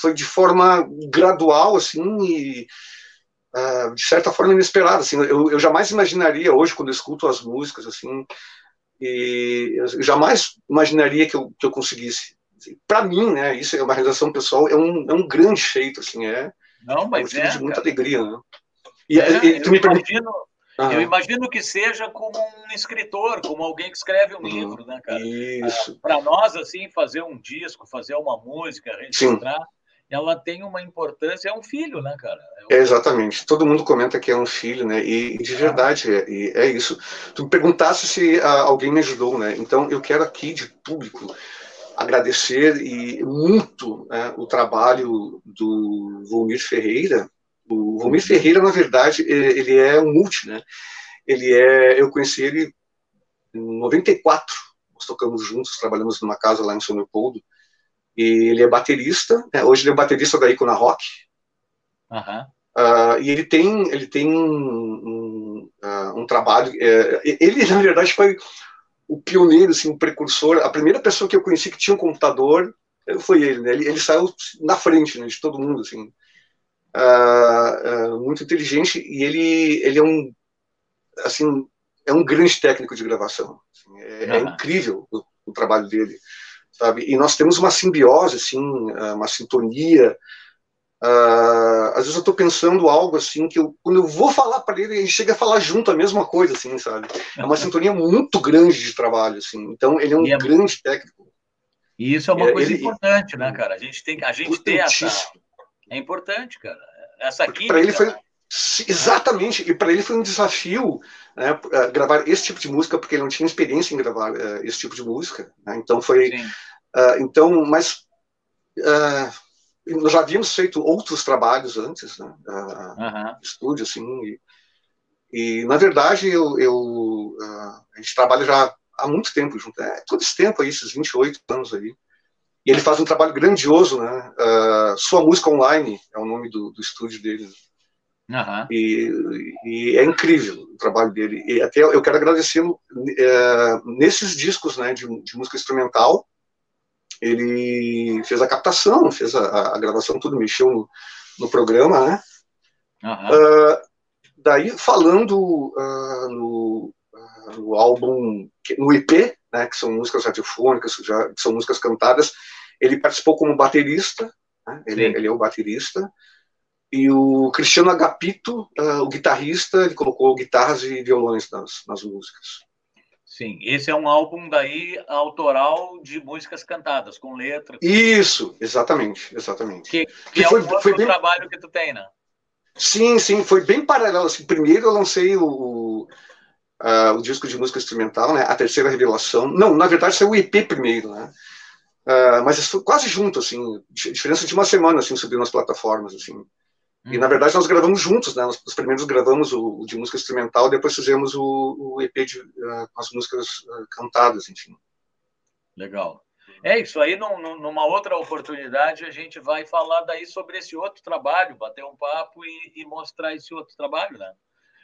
[SPEAKER 2] foi de forma gradual, assim, e de certa forma inesperada. Assim, eu, eu jamais imaginaria hoje, quando eu escuto as músicas, assim, e eu jamais imaginaria que eu, que eu conseguisse para mim, né, isso é uma realização pessoal, é um, é um grande feito, assim, é,
[SPEAKER 1] Não, mas
[SPEAKER 2] é, de muita cara. alegria, né?
[SPEAKER 1] E, é, e tu me imagino, eu imagino que seja como um escritor, como alguém que escreve um hum, livro, né, cara?
[SPEAKER 2] Isso.
[SPEAKER 1] Ah, para nós, assim, fazer um disco, fazer uma música, registrar, Sim. ela tem uma importância, é um filho, né, cara?
[SPEAKER 2] É, um... é exatamente. Todo mundo comenta que é um filho, né? E de verdade é, é isso. Tu me perguntasse se ah, alguém me ajudou, né? Então eu quero aqui de público agradecer e muito né, o trabalho do Volmir Ferreira. O Volmir uhum. Ferreira, na verdade, ele é um multi, né? Ele é, eu conheci ele em 94. Nós tocamos juntos, trabalhamos numa casa lá em São Leopoldo. E ele é baterista. Né? Hoje ele é baterista da Icona Rock.
[SPEAKER 1] Uhum.
[SPEAKER 2] Uh, e ele tem, ele tem um, um, uh, um trabalho. É, ele, na verdade, foi o pioneiro, assim, o precursor, a primeira pessoa que eu conheci que tinha um computador eh, foi ele, né? Ele, ele saiu na frente, né, de todo mundo, assim, uh, uh, muito inteligente e ele, ele é um, assim, é um grande técnico de gravação. Assim, é, uhum. é, incrível o, o, trabalho dele, sabe? E nós temos uma simbiose, assim, uma sintonia Uh, às vezes eu estou pensando algo assim que eu, quando eu vou falar para ele, ele chega a falar junto a mesma coisa, assim, sabe? É uma sintonia muito grande de trabalho, assim. Então ele é um é... grande técnico.
[SPEAKER 1] E isso é uma é, coisa ele... importante, né, cara? A gente tem, a gente tem essa. É importante, cara. Essa aqui.
[SPEAKER 2] Para ele foi exatamente e para ele foi um desafio né, gravar esse tipo de música porque ele não tinha experiência em gravar uh, esse tipo de música. Né? Então foi. Uh, então, mas uh, nós já havíamos feito outros trabalhos antes, né? Uh, uhum. Estúdio, assim. E, E, na verdade, eu, eu uh, a gente trabalha já há muito tempo junto, é, todo esse tempo aí, esses 28 anos aí. E ele faz um trabalho grandioso, né? Uh, Sua Música Online é o nome do, do estúdio dele. Uhum. E, e, é incrível o trabalho dele. E até eu quero agradecê-lo uh, nesses discos né, de, de, música instrumental. Ele fez a captação, fez a, a gravação, tudo, mexeu no, no programa, né? Uhum. Uh, daí, falando uh, no, uh, no álbum, no EP, né, que são músicas radiofônicas, já, que são músicas cantadas, ele participou como baterista, né, ele, ele, é o baterista, e o Cristiano Agapito, o guitarrista, ele colocou guitarras e violões nas, nas músicas.
[SPEAKER 1] Sim, esse é um álbum daí autoral de músicas cantadas, com letras.
[SPEAKER 2] Isso, exatamente, exatamente.
[SPEAKER 1] Que, que, que é foi, um outro foi bem... trabalho que tu tem, né?
[SPEAKER 2] Sim, sim, foi bem paralelo. Assim, primeiro eu lancei o, o, uh, o, disco de música instrumental, né? A terceira revelação. Não, na verdade saiu o EP primeiro, né? Uh, mas foi quase junto, assim, diferença de uma semana, assim, subindo nas plataformas, assim. E, na verdade, nós gravamos juntos, né? Nós, os primeiros gravamos o, o, de música instrumental, depois fizemos o, o EP de, uh, as músicas uh, cantadas, enfim.
[SPEAKER 1] Legal. É isso aí, num, numa outra oportunidade, a gente vai falar daí sobre esse outro trabalho, bater um papo e, e mostrar esse outro trabalho, né?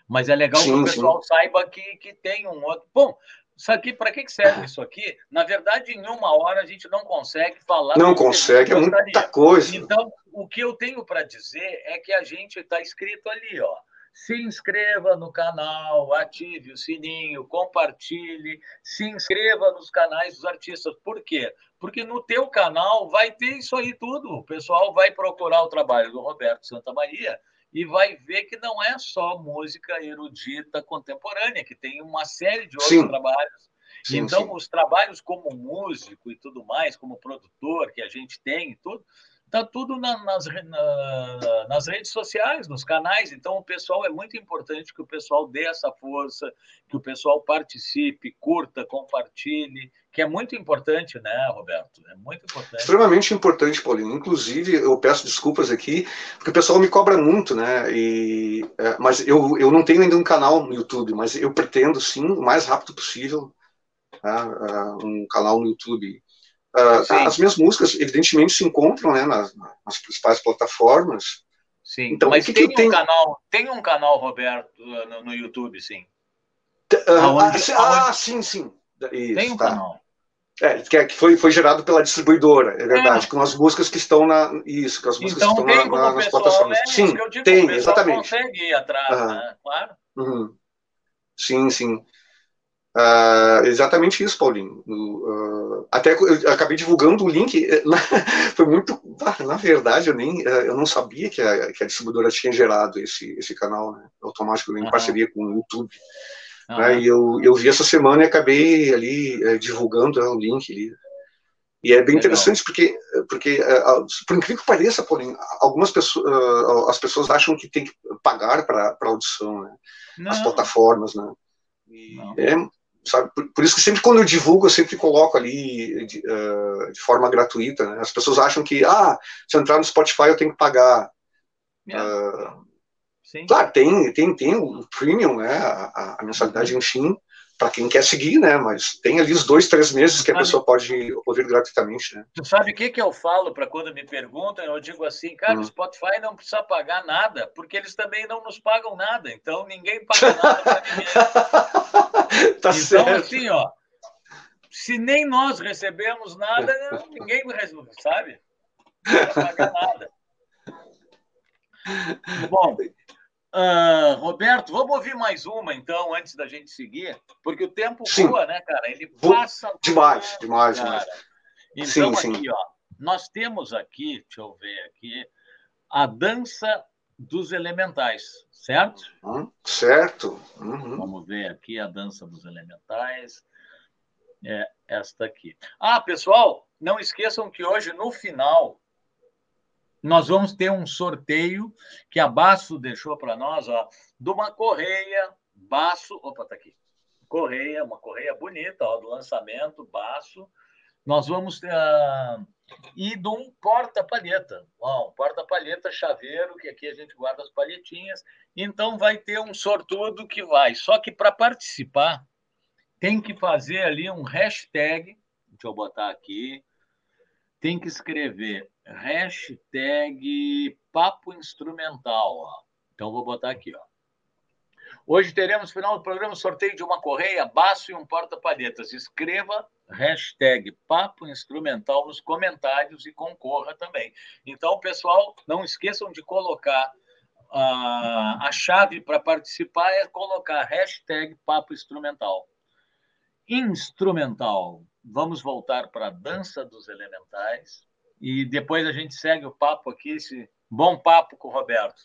[SPEAKER 1] Mas é legal sim, que o pessoal sim. saiba que, que tem um outro. Bom, isso aqui, para que serve isso aqui? Na verdade, em uma hora a gente não consegue falar.
[SPEAKER 2] Não consegue, é muita coisa.
[SPEAKER 1] Então, o que eu tenho para dizer é que a gente está escrito ali, ó. Se inscreva no canal, ative o sininho, compartilhe, se inscreva nos canais dos artistas. Por quê? Porque no teu canal vai ter isso aí tudo. O pessoal vai procurar o trabalho do Roberto Santa Maria e vai ver que não é só música erudita contemporânea, que tem uma série de outros sim. trabalhos. Sim, então, sim. os trabalhos como músico e tudo mais, como produtor que a gente tem e tudo, Está tudo na, nas, na, nas redes sociais, nos canais. Então, o pessoal é muito importante que o pessoal dê essa força, que o pessoal participe, curta, compartilhe, que é muito importante, né, Roberto? É muito importante.
[SPEAKER 2] Extremamente importante, Paulinho. Inclusive, eu peço desculpas aqui, porque o pessoal me cobra muito, né? E, é, mas eu, eu não tenho ainda um canal no YouTube, mas eu pretendo, sim, o mais rápido possível, tá? uh, um canal no YouTube Uh, as minhas músicas, evidentemente, se encontram né, nas, nas principais plataformas.
[SPEAKER 1] Sim, então, mas que tem, que um tem... Canal, tem um canal, Roberto, no, no YouTube, sim.
[SPEAKER 2] Uh, aonde, ah, aonde... sim, sim.
[SPEAKER 1] Isso, tem um tá. canal.
[SPEAKER 2] É, que, que foi, foi gerado pela distribuidora, é verdade, é. com as músicas que estão na. Isso, com as músicas
[SPEAKER 1] então,
[SPEAKER 2] que estão na, na, nas plataformas.
[SPEAKER 1] É sim, tem, exatamente. consegue ir atrás, uhum. né? Claro.
[SPEAKER 2] Uhum. Sim, sim. Uh, exatamente isso, Paulinho. Uh, até eu acabei divulgando o link. Eh, (laughs) foi muito. Na verdade, eu nem eh, eu não sabia que a, que a distribuidora tinha gerado esse, esse canal né, automático em uhum. parceria com o YouTube. Né, e eu, eu vi essa semana e acabei ali eh, divulgando né, o link ali. E é bem Legal. interessante porque, porque por incrível que pareça, Paulinho, algumas pessoas, as pessoas acham que tem que pagar para audição, né? As plataformas, né? É, sabe? Por, por, isso que sempre quando eu divulgo, eu sempre coloco ali de, de forma gratuita. Né? As pessoas acham que, ah, se eu entrar no Spotify eu tenho que pagar. Uh, claro, tem, tem, tem o premium, né? A, a mensalidade, enfim, para quem quer seguir, né? Mas tem ali os dois, três meses que a pessoa pode ouvir gratuitamente, né?
[SPEAKER 1] Tu sabe o que, que eu falo para quando me perguntam? Eu digo assim, cara, hum. o Spotify não precisa pagar nada, porque eles também não nos pagam nada, então ninguém paga nada para (laughs) ninguém. tá então, certo. assim, ó, se nem nós recebemos nada, ninguém recebe, sabe? Não vai pagar nada. (laughs) Bom, Uh, Roberto, vamos ouvir mais uma, então, antes da gente seguir, porque o tempo sim. voa, né, cara? Ele passa.
[SPEAKER 2] Demais, voando, demais, cara. demais.
[SPEAKER 1] Então, sim, aqui, sim. ó, nós temos aqui, deixa eu ver aqui, a dança dos elementais, certo?
[SPEAKER 2] Uhum, certo. Uhum.
[SPEAKER 1] Vamos ver aqui a dança dos elementais. É esta aqui. Ah, pessoal, não esqueçam que hoje, no final, nós vamos ter um sorteio que a Baço deixou para nós, ó, de uma correia Baço, opa, tá aqui. Correia, uma correia bonita, ó, do lançamento Baço. Nós vamos uh, e de um porta-palheta. Um porta-palheta chaveiro, que aqui a gente guarda as palhetinhas. Então vai ter um sortudo que vai. Só que para participar, tem que fazer ali um hashtag. Deixa eu botar aqui. Tem que escrever hashtag papo instrumental. Ó. Então vou botar aqui, ó. Hoje teremos, final do programa, sorteio de uma correia, baço e um porta-palhetas. Escreva hashtag Papo Instrumental nos comentários e concorra também. Então, pessoal, não esqueçam de colocar a, a chave para participar é colocar hashtag Papo Instrumental. Instrumental. Vamos voltar para a dança dos elementais e depois a gente segue o papo aqui, esse bom papo com o Roberto.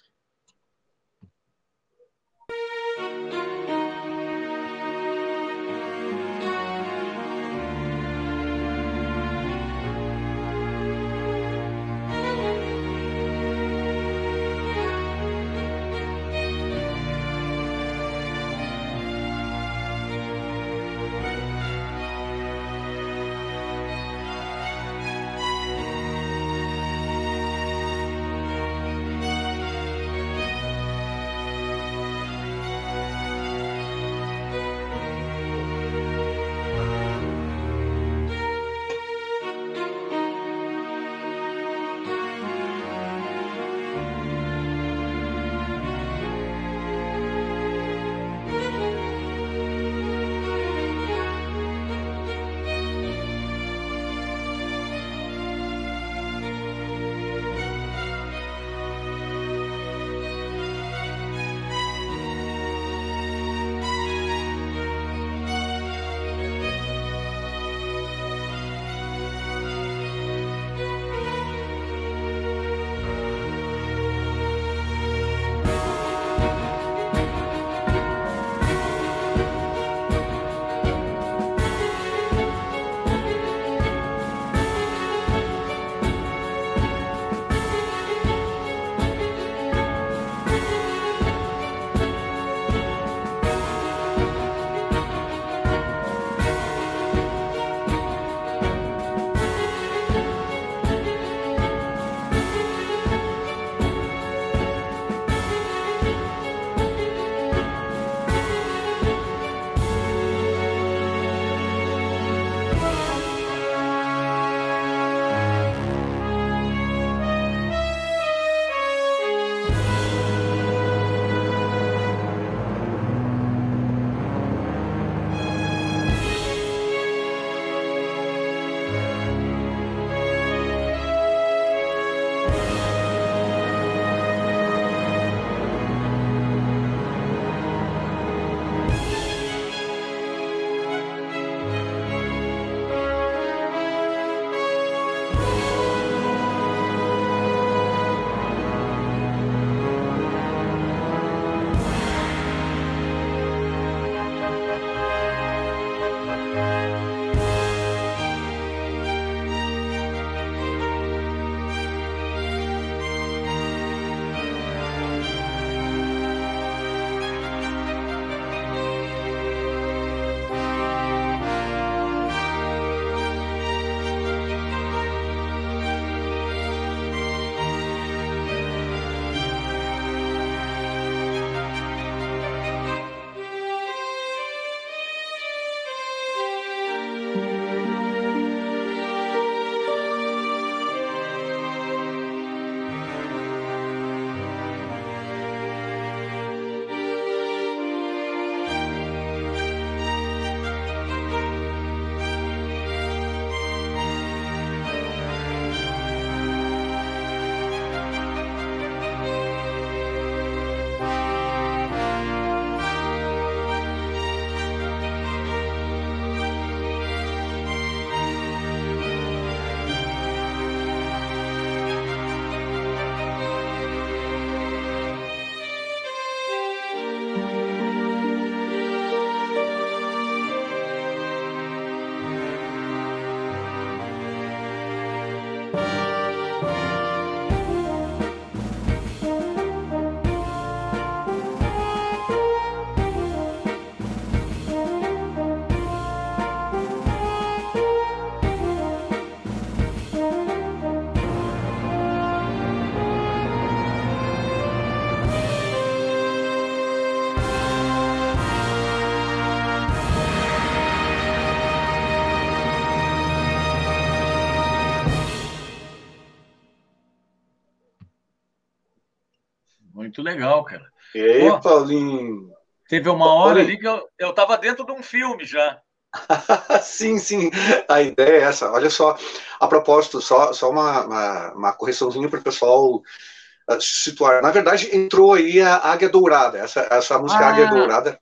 [SPEAKER 1] Legal, cara.
[SPEAKER 2] Ei, Pô, Paulinho.
[SPEAKER 1] Teve uma hora ali que eu, eu tava dentro de um filme já. (laughs)
[SPEAKER 2] sim, sim, a ideia é essa. Olha só, a propósito, só, só uma, uma, uma correçãozinha para o pessoal uh, situar. Na verdade, entrou aí a Águia Dourada, essa, essa música ah, Águia Dourada.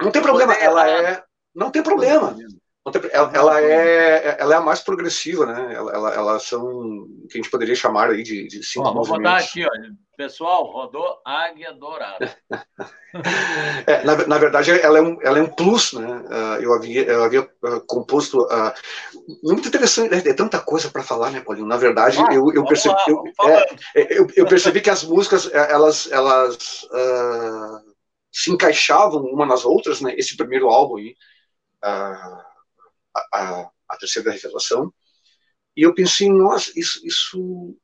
[SPEAKER 2] Não tem problema, ela é. Não tem problema. Ela, ela, é, ela é a mais progressiva, né? Ela, ela, elas são que a gente poderia chamar aí de, de cinco ó,
[SPEAKER 1] Vou botar aqui, olha. Pessoal, rodou Águia Dourada. (laughs)
[SPEAKER 2] é, na, na, verdade, ela é um, ela é um plus, né? Uh, eu havia, eu havia uh, composto. Uh, muito interessante, é, é tanta coisa para falar, né, Paulinho? Na verdade, ah, eu, eu percebi. Lá, eu, é, eu, eu, percebi que as músicas, é, elas, elas se encaixavam uma nas outras, né? Esse primeiro álbum aí a, a terceira revelação, e eu pensei, nossa, isso, isso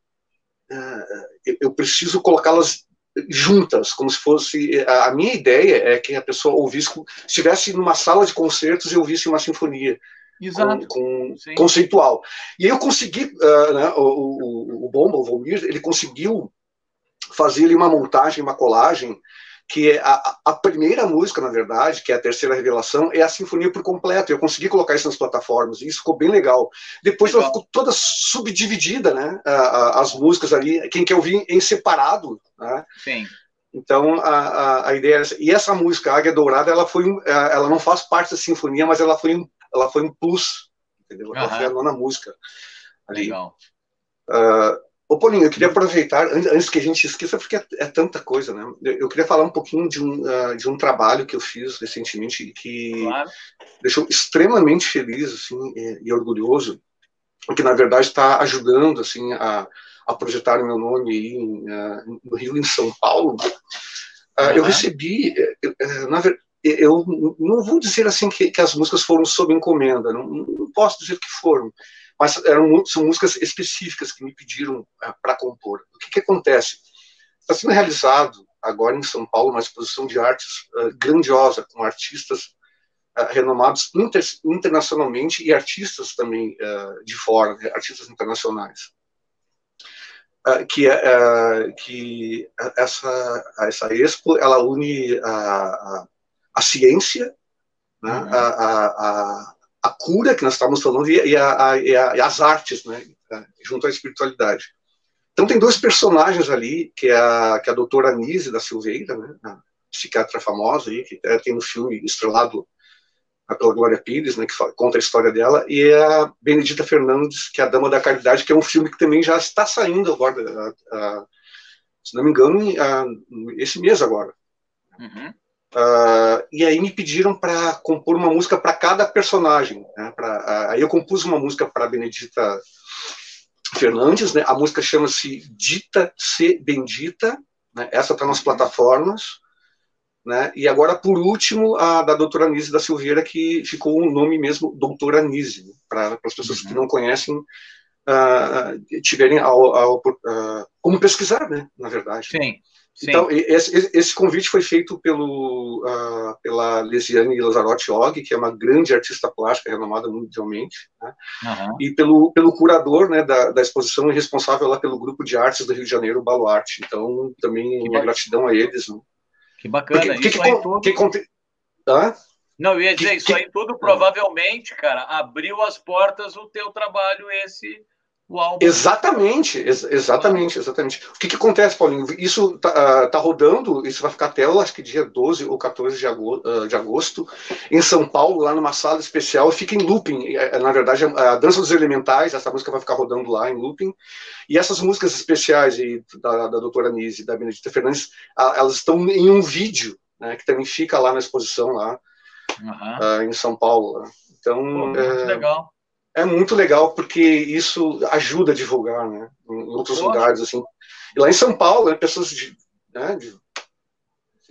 [SPEAKER 2] eu preciso colocá-las juntas, como se fosse. A minha ideia é que a pessoa ouvisse, estivesse numa sala de concertos e ouvisse uma sinfonia. Exato. Com, com conceitual. E eu consegui, uh, né, o, o, o Bomba, o Volmir, ele conseguiu fazer ali uma montagem, uma colagem que é a, a, primeira música, na verdade, que é a terceira revelação, é a sinfonia por completo. Eu consegui colocar isso nas plataformas, e isso ficou bem legal. Depois legal. ela ficou toda subdividida, né? as músicas ali, quem quer ouvir em separado, né?
[SPEAKER 1] Sim.
[SPEAKER 2] Então a, a, a ideia é essa. E essa música, Águia Dourada, ela foi, ela não faz parte da sinfonia, mas ela foi, ela foi um plus, entendeu? Ela foi a nona música ali. Legal. Uh, Ô, Paulinho, eu queria aproveitar, antes que a gente esqueça, porque é, é tanta coisa, né? Eu queria falar um pouquinho de um, uh, de um trabalho que eu fiz recentemente que claro. deixou extremamente feliz assim, e, e orgulhoso, que na verdade está ajudando assim, a, a projetar o meu nome aí, em, uh, no Rio, em São Paulo. Uh, uhum. Eu recebi, na verdade, eu não vou dizer assim que, que, as músicas foram sob encomenda, não, não posso dizer que foram, mas eram, são músicas específicas que me pediram é, para compor. O que, que acontece? Está sendo realizado agora em São Paulo uma exposição de artes uh, grandiosa, com artistas uh, renomados inter, internacionalmente e artistas também uh, de fora, né, artistas internacionais. que que essa essa expo ela une a, a, a ciência né, uhum. a, a, a cura que nós estávamos falando e, e, a, e, a, e as artes, né, junto à espiritualidade. Então tem dois personagens ali, que é a, que é a doutora Anise da Silveira, né, a psiquiatra famosa aí, que tem no filme estrelado pela Glória Pires, né, que conta a história dela, e a Benedita Fernandes, que é a Dama da Caridade, que é um filme que também já está saindo agora, a, a, se não me engano, esse mês agora. Uhum. Uh, e aí me pediram para compor uma música para cada personagem. Né, pra, uh, aí eu compus uma música para Benedita Fernandes, né, a música chama-se Dita Se Bendita, né, essa está nas plataformas. Né, e agora, por último, a da doutora Anise da Silveira, que ficou o um nome mesmo, doutora Anise, né, para as pessoas uhum. que não conhecem uh, tiverem ao, ao, como pesquisar, né, na verdade.
[SPEAKER 1] Sim.
[SPEAKER 2] Sim. Então, esse, esse, convite foi feito pelo, uh, pela Lesiane Lazarotti Og, que é uma grande artista plástica renomada mundialmente, né? uhum. e pelo, pelo curador né, da, da exposição e responsável lá pelo grupo de artes do Rio de Janeiro, Baluarte. Então, também que uma gratidão a eles. Né?
[SPEAKER 1] Que bacana. Porque,
[SPEAKER 2] isso que, aí tudo... que, que?
[SPEAKER 1] Não, eu ia dizer, isso aí tudo provavelmente, cara, abriu as portas o teu trabalho esse o álbum.
[SPEAKER 2] Exatamente, ex exatamente, exatamente. O que, que acontece, Paulinho? Isso tá, uh, tá, rodando, isso vai ficar até, eu acho que dia 12 ou 14 de agosto, uh, de agosto, em São Paulo, lá numa sala especial, fica em looping. É, na verdade, a Dança dos Elementais, essa música vai ficar rodando lá em looping. E essas músicas especiais aí, da, da doutora Nise e da Benedita Fernandes, elas estão em um vídeo, né, que também fica lá na exposição, lá uhum. uh, em São Paulo. Então,
[SPEAKER 1] Pô, muito é, legal
[SPEAKER 2] é muito legal porque isso ajuda a divulgar, né? Em outros Poxa. lugares, assim. E lá em São Paulo, né, pessoas de, né, de,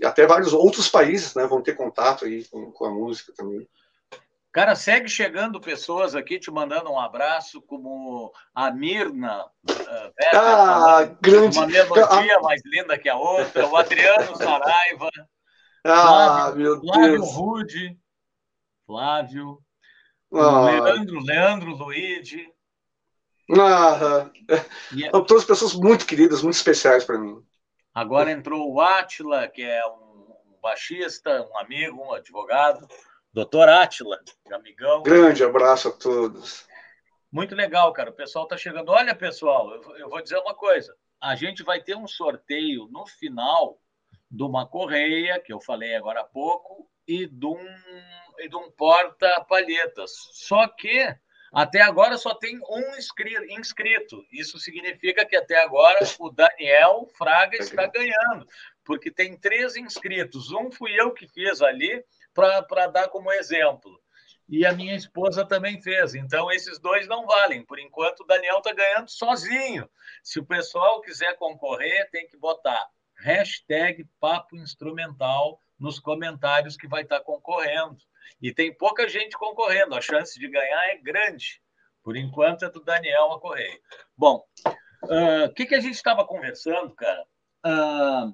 [SPEAKER 2] até vários outros países, né, vão ter contato aí com, com, a música também.
[SPEAKER 1] Cara, segue chegando pessoas aqui te mandando um abraço, como a Mirna. Uh,
[SPEAKER 2] ah, grande.
[SPEAKER 1] Uma melodia ah. mais linda que a outra. O Adriano Saraiva.
[SPEAKER 2] Ah, Flávio, meu Deus.
[SPEAKER 1] Flávio Rude. Flávio. Ah. Leandro, Leandro, Luigi.
[SPEAKER 2] Ah, yeah. Todas pessoas muito queridas, muito especiais para mim.
[SPEAKER 1] Agora entrou o Átila, que é um baixista, um amigo, um advogado. Doutor Átila, amigão.
[SPEAKER 2] Grande abraço a todos.
[SPEAKER 1] Muito legal, cara. O pessoal está chegando. Olha, pessoal, eu vou dizer uma coisa. A gente vai ter um sorteio no final de uma correia, que eu falei agora há pouco, e de um, e de um porta-palhetas. Só que até agora só tem um inscrito. Isso significa que até agora o Daniel Fraga está ganhando, porque tem três inscritos. Um fui eu que fiz ali para dar como exemplo. E a minha esposa também fez. Então, esses dois não valem. Por enquanto, o Daniel está ganhando sozinho. Se o pessoal quiser concorrer, tem que botar hashtag Papo Instrumental nos comentários que vai estar concorrendo. E tem pouca gente concorrendo, a chance de ganhar é grande. Por enquanto é do Daniel a correr. Bom, o uh, que, que a gente estava conversando, cara? Uh,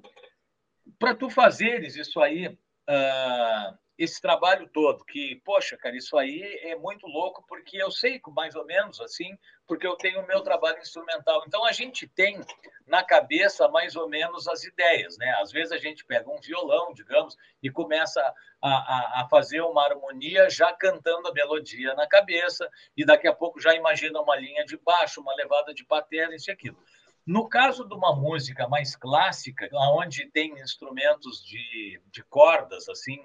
[SPEAKER 1] Para tu fazeres isso aí, uh, esse trabalho todo, que, poxa, cara, isso aí é muito louco, porque eu sei mais ou menos assim, porque eu tenho o meu trabalho instrumental. Então a gente tem na cabeça mais ou menos as ideias, né? Às vezes a gente pega um violão, digamos, e começa a, a, a fazer uma harmonia já cantando a melodia na cabeça, e daqui a pouco já imagina uma linha de baixo, uma levada de bateria, isso e aquilo. No caso de uma música mais clássica, onde tem instrumentos de, de cordas, assim,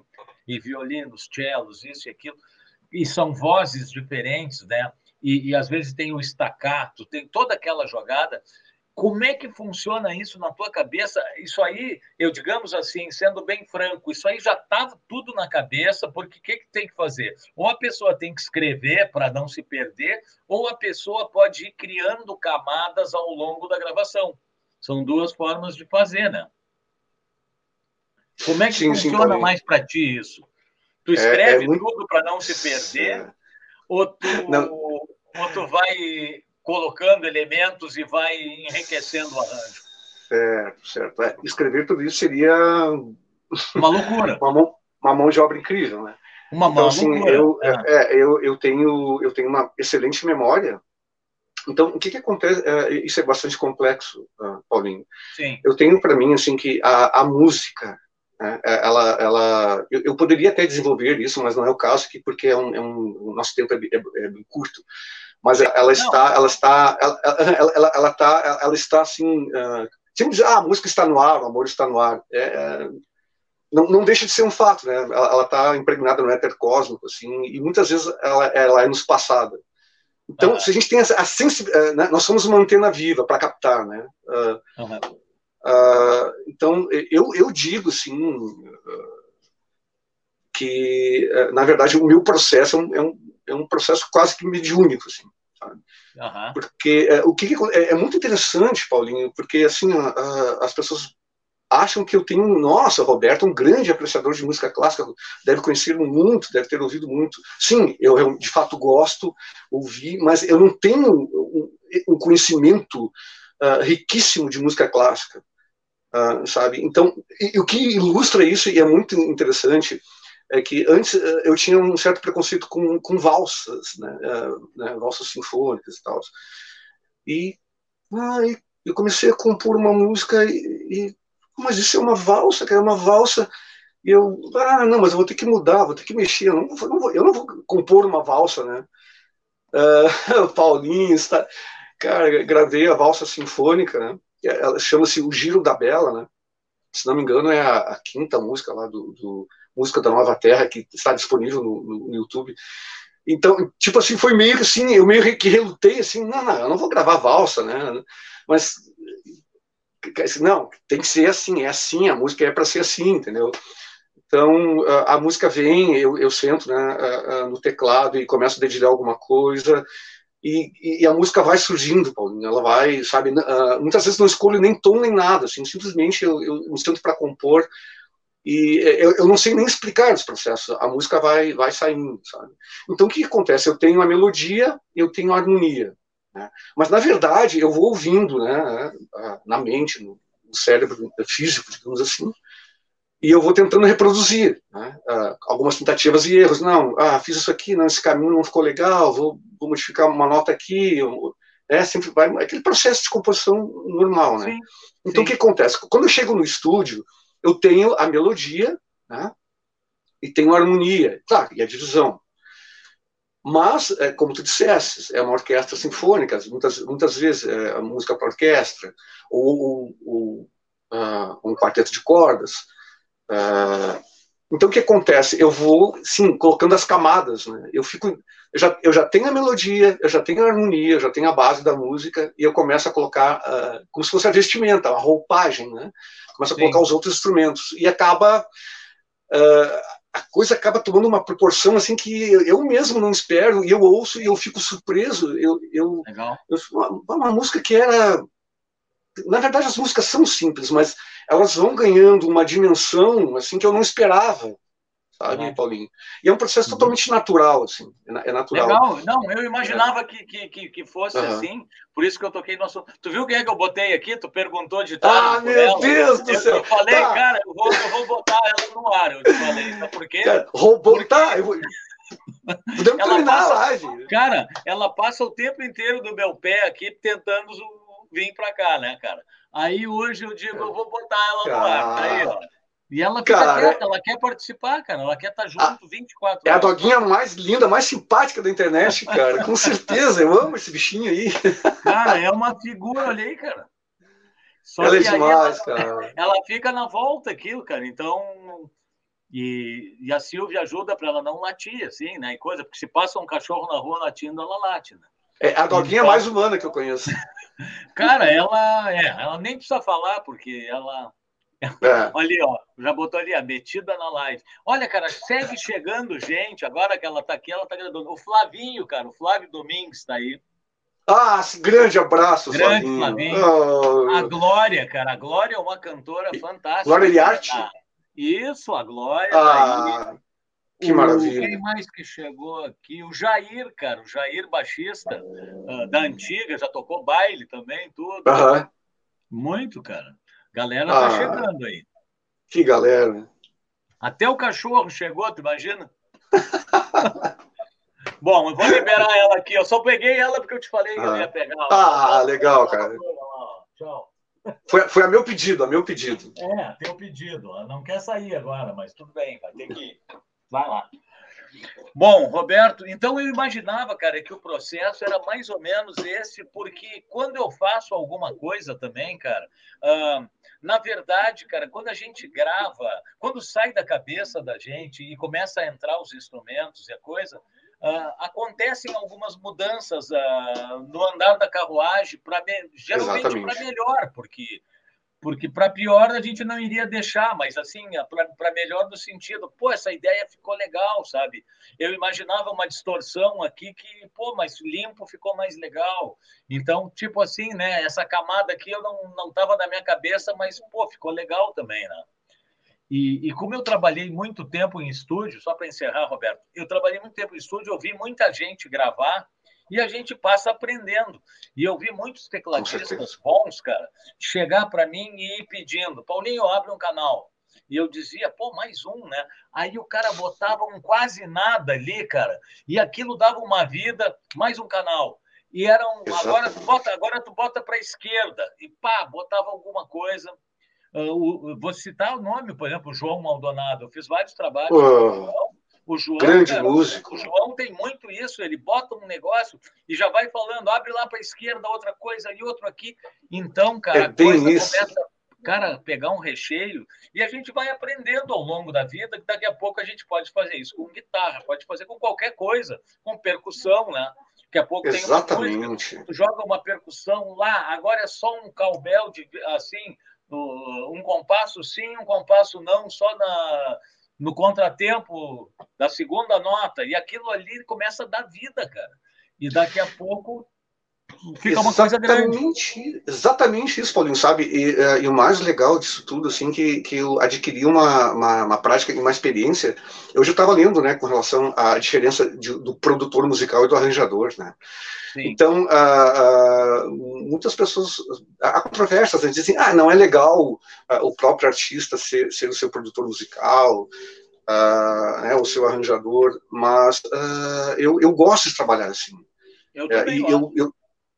[SPEAKER 1] e violinos, cellos, isso e aquilo, e são vozes diferentes, né? E, e às vezes tem o estacato, tem toda aquela jogada. Como é que funciona isso na tua cabeça? Isso aí, eu digamos assim, sendo bem franco, isso aí já está tudo na cabeça, porque o que, que tem que fazer? Ou a pessoa tem que escrever para não se perder, ou a pessoa pode ir criando camadas ao longo da gravação. São duas formas de fazer, né? Como é que sim, funciona sim, mais para ti isso? Tu escreve é, é muito... tudo para não se perder? Ou, tu, ou tu vai colocando elementos e vai enriquecendo o arranjo.
[SPEAKER 2] Certo, certo. É, escrever tudo isso seria
[SPEAKER 1] uma loucura. (laughs)
[SPEAKER 2] uma, mão, uma mão de obra incrível, né?
[SPEAKER 1] Uma então,
[SPEAKER 2] assim,
[SPEAKER 1] loucura.
[SPEAKER 2] Eu, é. É, eu, eu, tenho, eu tenho uma excelente memória. Então, o que, que acontece? É, isso é bastante complexo, uh, Paulinho.
[SPEAKER 1] Sim.
[SPEAKER 2] Eu tenho para mim assim que a, a música, né, é, ela, ela, eu, eu, poderia até desenvolver isso, mas não é o caso, aqui, porque é um, é um, o nosso tempo é, é, é bem curto mas ela está, ela está, ela, ela, ela, ela está, ela está assim, uh, sempre diz, ah, a música está no ar, o amor está no ar, é, é não, não deixa de ser um fato, né? Ela está impregnada no éter cósmico, assim, e muitas vezes ela, ela é nos passada. Então, ah. se a gente tem a, a sensibilidade, uh, né? nós somos uma antena viva para captar, né? Uh, uhum. então, eu, eu digo, assim, que, na verdade, o meu processo é um, é um é um processo quase que mediúnico, assim? Uhum. Porque é, o que, é, é, muito interessante, Paulinho, porque assim a, a, as pessoas acham que eu tenho, nossa, Roberto, um grande apreciador de música clássica, deve conhecer muito, deve ter ouvido muito. Sim, eu, eu de fato gosto, ouvi, mas eu não tenho um, um conhecimento uh, riquíssimo de música clássica, uh, sabe? Então, e, o que ilustra isso, e é muito interessante, é que antes eh, eu tinha um certo preconceito com, com valsas, né, eh, né valsas sinfônicas e tal. E aí eu comecei a compor uma música e, e mas isso é uma valsa, que é uma valsa. E eu, ah, não, mas eu vou ter que mudar, vou ter que mexer, eu não, não vou, eu não vou compor uma valsa, né? (laughs) Uh, Paulinho, está, cara, gravei a valsa sinfônica, né? Ela chama-se O Giro da Bela, né? Se não me engano, é a, a quinta música lá do, do música da Nova Terra, que está disponível no, no, YouTube. Então, tipo assim, foi meio que assim, eu meio que relutei, assim, não, não, eu não vou gravar valsa, né? Mas, não, tem que ser assim, é assim, a música é para ser assim, entendeu? Então, a, a música vem, eu, eu sento né, no teclado e começo a dedilhar alguma coisa, e, e, a música vai surgindo, Paulinho, ela vai, sabe, uh, muitas vezes não escolho nem tom nem nada, assim, simplesmente eu, eu me sinto para compor, e eu, eu, não sei nem explicar esse processo, a música vai, vai saindo, sabe? Então o que, acontece? Eu tenho a melodia eu tenho a harmonia, né? mas na verdade eu vou ouvindo, né, na mente, no, cérebro físico, digamos assim, e eu vou tentando reproduzir né, algumas tentativas e erros. Não, ah, fiz isso aqui, não, esse caminho não ficou legal, vou, vou modificar uma nota aqui. É, sempre vai, aquele processo de composição normal, né? Sim, então, sim. o que acontece? Quando eu chego no estúdio, eu tenho a melodia, né? E tenho a harmonia, claro, e a divisão. Mas, é, como tu disseste, é uma orquestra sinfônica, muitas, muitas vezes é a música para orquestra, ou, ou, ou uh, um quarteto de cordas. Uh, então, o que acontece? Eu vou, sim, colocando as camadas. Né? Eu, fico, eu, já, eu já tenho a melodia, eu já tenho a harmonia, eu já tenho a base da música, e eu começo a colocar, uh, como se fosse a vestimenta, a roupagem, né? Começo a sim. colocar os outros instrumentos, e acaba a coisa acaba tomando uma proporção assim que eu mesmo não espero e eu ouço e eu fico surpreso. Eu, eu,
[SPEAKER 1] Legal.
[SPEAKER 2] eu uma, uma, música que era, na verdade as músicas são simples, mas elas vão ganhando uma dimensão assim que eu não esperava sabe, uhum. Paulinho? E é um processo uhum. totalmente natural, assim, é, é natural.
[SPEAKER 1] Legal, não, eu imaginava é. que, que, que fosse uhum. assim, por isso que eu toquei no assunto. Tu viu quem é que eu botei aqui? Tu perguntou de
[SPEAKER 2] Ah, meu ela. Deus do
[SPEAKER 1] eu,
[SPEAKER 2] céu!
[SPEAKER 1] Eu falei, tá. cara, eu vou, eu vou botar ela no ar, eu te falei, sabe por quê?
[SPEAKER 2] Cara, roubou, Porque... tá, eu vou... Podemos ela terminar passa, a live.
[SPEAKER 1] Cara, ela passa o tempo inteiro do meu pé aqui tentando vir para cá, né, cara? Aí hoje eu digo, eu vou botar ela no ar. Tá aí, ó. E ela fica cara, quieta, ela quer participar, cara. Ela quer estar tá junto a, 24 horas.
[SPEAKER 2] É a doguinha mais linda, mais simpática da internet, cara. Com certeza, eu amo esse bichinho aí.
[SPEAKER 1] Cara, é uma figura, olha aí, cara.
[SPEAKER 2] Só ela é demais, ela, cara.
[SPEAKER 1] Ela fica na volta aquilo, cara. Então. E, e a Silvia ajuda para ela não latir, assim, né? E coisa, porque se passa um cachorro na rua latindo, ela late, né?
[SPEAKER 2] É a doguinha então, mais humana que eu conheço. (laughs)
[SPEAKER 1] Cara, ela, é, ela nem precisa falar, porque ela é. (laughs) Olha, ó, já botou ali, a metida na live. Olha, cara, segue chegando gente. Agora que ela tá aqui, ela tá gravando. O Flavinho, cara, o Flávio Domingues tá aí.
[SPEAKER 2] Ah, grande abraço,
[SPEAKER 1] grande Flavinho. Flavinho. Oh. A Glória, cara, a Glória é uma cantora fantástica.
[SPEAKER 2] Glória Liarte?
[SPEAKER 1] Isso, a Glória.
[SPEAKER 2] Ah, tá que maravilha.
[SPEAKER 1] Quem mais que chegou aqui? O Jair, cara, o Jair, baixista uh, da antiga, já tocou baile também, tudo.
[SPEAKER 2] Uh -huh.
[SPEAKER 1] Muito, cara. Galera tá ah, chegando aí.
[SPEAKER 2] Que galera.
[SPEAKER 1] Até o cachorro chegou, tu imagina? (laughs) Bom, eu vou liberar ela aqui. Eu só peguei ela porque eu te falei que ah. eu ia pegar.
[SPEAKER 2] Ah, legal, cara. Tchau. Foi, foi a meu pedido, a meu pedido.
[SPEAKER 1] É, teu pedido. Ela não quer sair agora, mas tudo bem, vai ter que ir. Vai lá. Bom, Roberto, então eu imaginava, cara, que o processo era mais ou menos esse, porque quando eu faço alguma coisa também, cara, uh, na verdade, cara, quando a gente grava, quando sai da cabeça da gente e começa a entrar os instrumentos e a coisa, uh, acontecem algumas mudanças uh, no andar da carruagem, pra, geralmente para melhor, porque porque para pior a gente não iria deixar, mas assim, para melhor no sentido, pô, essa ideia ficou legal, sabe? Eu imaginava uma distorção aqui que, pô, mas limpo ficou mais legal. Então, tipo assim, né, essa camada aqui eu não não tava na minha cabeça, mas pô, ficou legal também, né? E, e como eu trabalhei muito tempo em estúdio, só para encerrar, Roberto, eu trabalhei muito tempo em estúdio, eu vi muita gente gravar e a gente passa aprendendo. E eu vi muitos tecladistas bons, cara, chegar para mim e ir pedindo: Paulinho, abre um canal. E eu dizia, pô, mais um, né? Aí o cara botava um quase nada ali, cara, e aquilo dava uma vida, mais um canal. E era um, agora tu bota, agora tu bota para esquerda e pá, botava alguma coisa. Uh, vou citar o nome, por exemplo, João Maldonado. Eu fiz vários trabalhos. Uh.
[SPEAKER 2] O João, Grande cara, músico.
[SPEAKER 1] O João tem muito isso, ele bota um negócio e já vai falando, abre lá para a esquerda, outra coisa e outro aqui. Então, cara, é
[SPEAKER 2] a coisa isso. começa
[SPEAKER 1] cara, pegar um recheio e a gente vai aprendendo ao longo da vida que daqui a pouco a gente pode fazer isso com guitarra, pode fazer com qualquer coisa, com percussão, né? Daqui a pouco
[SPEAKER 2] Exatamente. tem uma
[SPEAKER 1] coisa, tu joga uma percussão lá, agora é só um cowbell de assim, um compasso sim, um compasso não, só na no contratempo da segunda nota, e aquilo ali começa a dar vida, cara. E daqui a pouco fica uma coisa grande.
[SPEAKER 2] Exatamente isso, Paulinho, sabe? E, é, e, o mais legal disso tudo, assim, que, que eu adquiri uma, uma, uma prática e uma experiência. Eu já estava lendo, né, com relação à diferença de, do produtor musical e do arranjador, né? Sim. Então, uh, uh, muitas pessoas, há controvérsias, né, dizem, ah, não é legal uh, o próprio artista ser, ser o seu produtor musical, né, o seu arranjador, mas eu, eu gosto de trabalhar assim.
[SPEAKER 1] Eu também
[SPEAKER 2] eu, eu,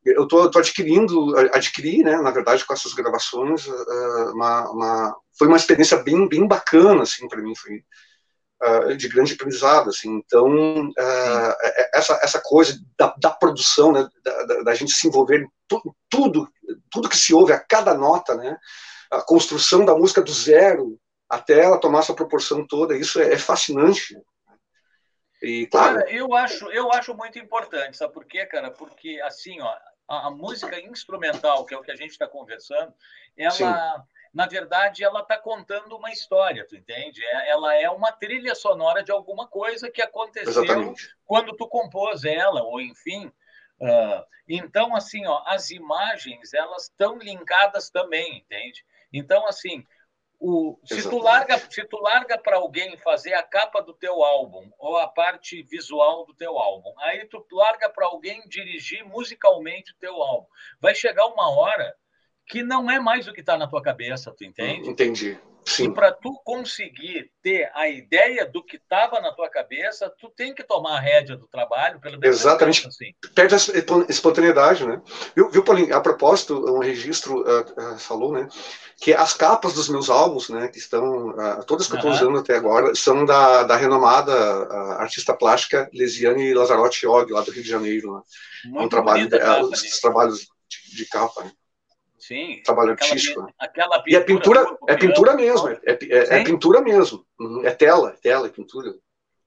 [SPEAKER 2] eu tô, tô, adquirindo, adquiri, né, na verdade, com essas gravações, uma, uma, foi uma experiência bem, bem bacana, assim, para mim, foi uh, de grande aprendizado, assim, então, uh, essa, essa coisa da, da produção, né, da, da, gente se envolver em tu, tudo, tudo que se ouve, a cada nota, né, a construção da música do zero, até ela tomar essa proporção toda, isso é, é fascinante,
[SPEAKER 1] e, claro... Cara, eu acho, eu acho muito importante, sabe por quê, cara? Porque, assim, ó, a, a música instrumental, que é o que a gente está conversando, ela, Sim. na verdade, ela está contando uma história, tu entende? É, ela é uma trilha sonora de alguma coisa que aconteceu Exatamente. quando tu compôs ela, ou enfim. Uh, então, assim, ó, as imagens, elas estão linkadas também, entende? Então, assim, o, se, tu larga, se tu larga para alguém fazer a capa do teu álbum ou a parte visual do teu álbum, aí tu larga para alguém dirigir musicalmente o teu álbum. Vai chegar uma hora que não é mais o que está na tua cabeça, tu entende?
[SPEAKER 2] Entendi. Sim.
[SPEAKER 1] E para tu conseguir ter a ideia do que estava na tua cabeça, tu tem que tomar a rédea do trabalho, pelo menos.
[SPEAKER 2] Exatamente. Assim. Perde a espontaneidade, né? Viu, viu Paulinho? A propósito, um registro uh, uh, falou, né? Que as capas dos meus álbuns, né? Que estão, uh, todas que eu estou usando até agora, são da, da renomada artista plástica Lesiane Lazarotti Og, lá do Rio de Janeiro. Né? Muito é um trabalho, capa, os, trabalhos de, de capa, né?
[SPEAKER 1] Sim.
[SPEAKER 2] Trabalho artístico. Né? Aquela pintura, e é pintura, é pintura mesmo, é, é, é, pintura mesmo. Uhum. É tela, é tela, é pintura.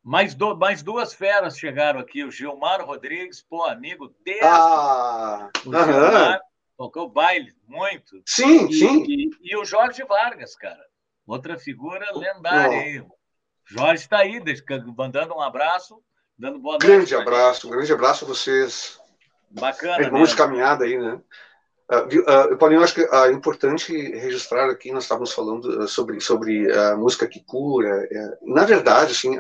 [SPEAKER 1] Mais, do, mais duas feras chegaram aqui, o Gilmar Rodrigues, pô, amigo
[SPEAKER 2] desde ah, o Gilmar,
[SPEAKER 1] tocou baile muito.
[SPEAKER 2] Sim,
[SPEAKER 1] e,
[SPEAKER 2] sim.
[SPEAKER 1] E, e, o Jorge Vargas, cara, outra figura lendária aí. Jorge está aí, mandando um abraço, dando boa
[SPEAKER 2] noite. Grande abraço, grande abraço a vocês.
[SPEAKER 1] Bacana.
[SPEAKER 2] Irmãos de caminhada aí, né? Uh, uh, Paulinho, acho que é uh, importante registrar aqui, nós estávamos falando uh, sobre, sobre a música que cura. na verdade, assim,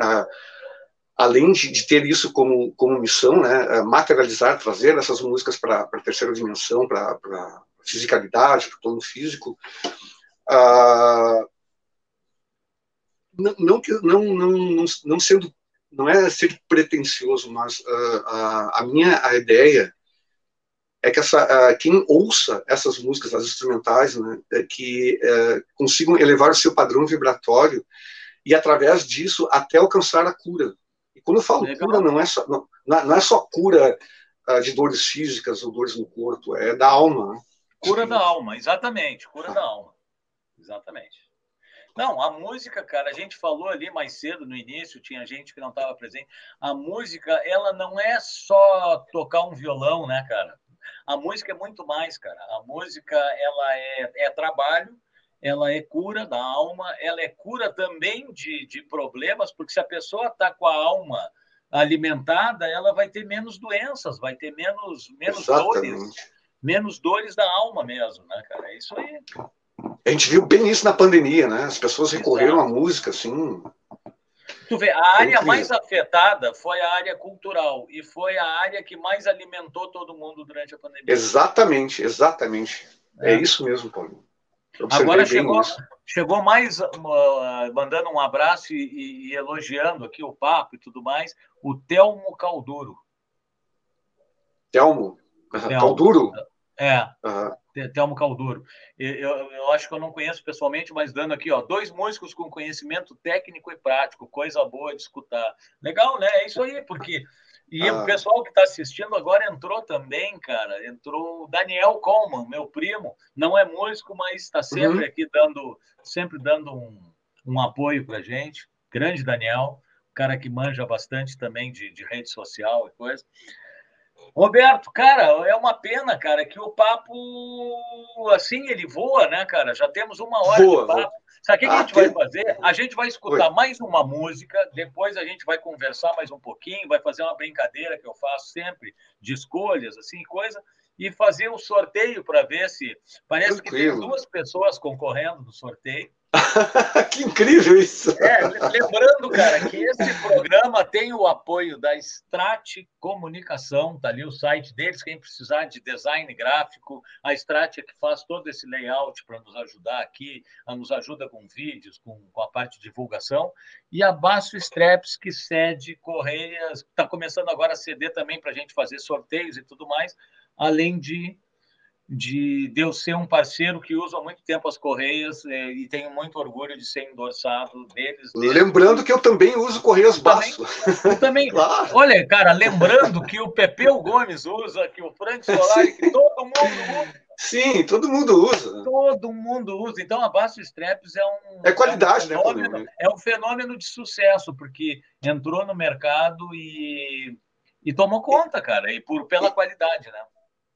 [SPEAKER 2] além de, de, ter isso como, como missão, né, materializar, trazer essas músicas para a terceira dimensão, para a fisicalidade, para o plano físico, não, não, não, não, não sendo, não é ser pretencioso, mas a minha a ideia é que essa, uh, quem ouça essas músicas, as instrumentais, né, é que uh, consigam elevar o seu padrão vibratório e, através disso, até alcançar a cura. E quando eu falo Legal. cura, não é só, não, não é só cura uh, de dores físicas ou dores no corpo, é da alma. Né?
[SPEAKER 1] Cura da alma, exatamente, cura da alma. Exatamente. Não, a música, cara, a gente falou ali mais cedo no início, tinha gente que não estava presente. A música, ela não é só tocar um violão, né, cara? A música é muito mais, cara. A música ela é, é trabalho, ela é cura da alma, ela é cura também de, de problemas, porque se a pessoa está com a alma alimentada, ela vai ter menos doenças, vai ter menos, menos dores, menos dores da alma mesmo, né, cara? É isso aí.
[SPEAKER 2] A gente viu bem isso na pandemia, né? As pessoas recorreram Exato. à música, assim,
[SPEAKER 1] Tu vê, a área mais afetada foi a área cultural e foi a área que mais alimentou todo mundo durante a pandemia.
[SPEAKER 2] Exatamente, exatamente. É, é isso mesmo, Paulo.
[SPEAKER 1] Agora chegou, chegou mais uh, mandando um abraço e, e, e, elogiando aqui o papo e tudo mais, o Telmo Calduro.
[SPEAKER 2] Telmo? Calduro?
[SPEAKER 1] É. Uhum. Telmo Calduro. Eu, eu, acho que eu não conheço pessoalmente, mas dando aqui, ó, dois músicos com conhecimento técnico e prático, coisa boa de escutar. Legal, né? É isso aí, porque. E ah. o pessoal que está assistindo agora entrou também, cara. Entrou o Daniel Coleman, meu primo. Não é músico, mas está sempre uhum. aqui dando, sempre dando um, um apoio para gente. Grande Daniel, cara que manja bastante também de, de rede social e coisa. Roberto, cara, é uma pena, cara, que o papo, assim, ele voa, né, cara? Já temos uma hora voa, de papo. Voa. Sabe o que, ah, que, a gente tem... vai fazer? A gente vai escutar Oi. mais uma música, depois a gente vai conversar mais um pouquinho, vai fazer uma brincadeira que eu faço sempre, de escolhas, assim, coisa, e fazer um sorteio para ver se. Parece Tranquilo. que tem duas pessoas concorrendo no sorteio. (laughs)
[SPEAKER 2] que incrível isso!
[SPEAKER 1] É, lembrando, cara, que esse programa tem o apoio da Strat Comunicação, tá ali o site deles, quem precisar de design gráfico, a Strat é que faz todo esse layout para nos ajudar aqui, nos ajuda com vídeos, com, com a parte de divulgação, e a Basso Straps, que cede correias, está começando agora a ceder também para a gente fazer sorteios e tudo mais, além de de, de eu ser um parceiro que usa há muito tempo as Correias é, e tenho muito orgulho de ser endossado deles. deles.
[SPEAKER 2] Lembrando que eu também uso Correias Baço.
[SPEAKER 1] Eu também. (laughs) claro. Olha, cara, lembrando que o Pepeu Gomes usa, que o Frank Solari, que todo mundo usa.
[SPEAKER 2] Sim, todo mundo usa.
[SPEAKER 1] Todo mundo usa. Então, a Basso Straps é um.
[SPEAKER 2] É qualidade,
[SPEAKER 1] é
[SPEAKER 2] um né, fenômeno,
[SPEAKER 1] né? É um fenômeno de sucesso, porque entrou no mercado e, e tomou conta, cara, e por, pela qualidade, né?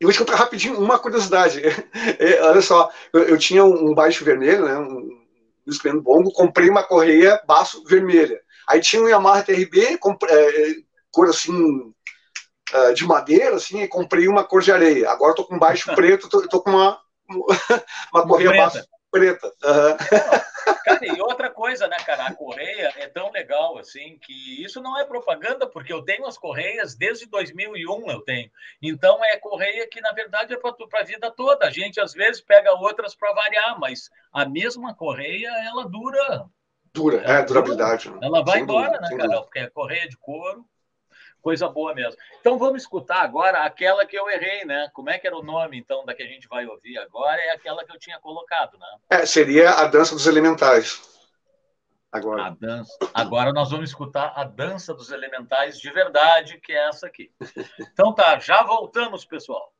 [SPEAKER 2] E vou te contar rapidinho uma curiosidade. (laughs) É, olha só, eu, eu, tinha um baixo vermelho, né, um instrumento bongo, comprei uma correia baixo vermelha. Aí tinha um Yamaha TRB, comprei, é, cor assim, uh, de madeira, assim, e comprei uma cor de areia. Agora estou com baixo (laughs) preto, tô, tô com uma, (laughs) uma correia baixo preta.
[SPEAKER 1] Uhum. Cara, e outra coisa, né, cara? A Correia é tão legal assim que isso não é propaganda, porque eu tenho as Correias desde 2001, eu tenho. Então é Correia que, na verdade, é para a vida toda. A gente às vezes pega outras para variar, mas a mesma Correia, ela dura.
[SPEAKER 2] Dura, é, durabilidade.
[SPEAKER 1] Dura. Né? Ela vai embora, dúvida, né, cara? Porque é Correia de couro coisa boa mesmo. Então vamos escutar agora aquela que eu errei, né? Como é que era o nome, então, da que a gente vai ouvir agora? É aquela que eu tinha colocado, né?
[SPEAKER 2] É, seria a Dança dos Elementais. Agora.
[SPEAKER 1] Dança. Agora nós vamos escutar a Dança dos Elementais de verdade, que é essa aqui. Então tá, já voltamos, pessoal.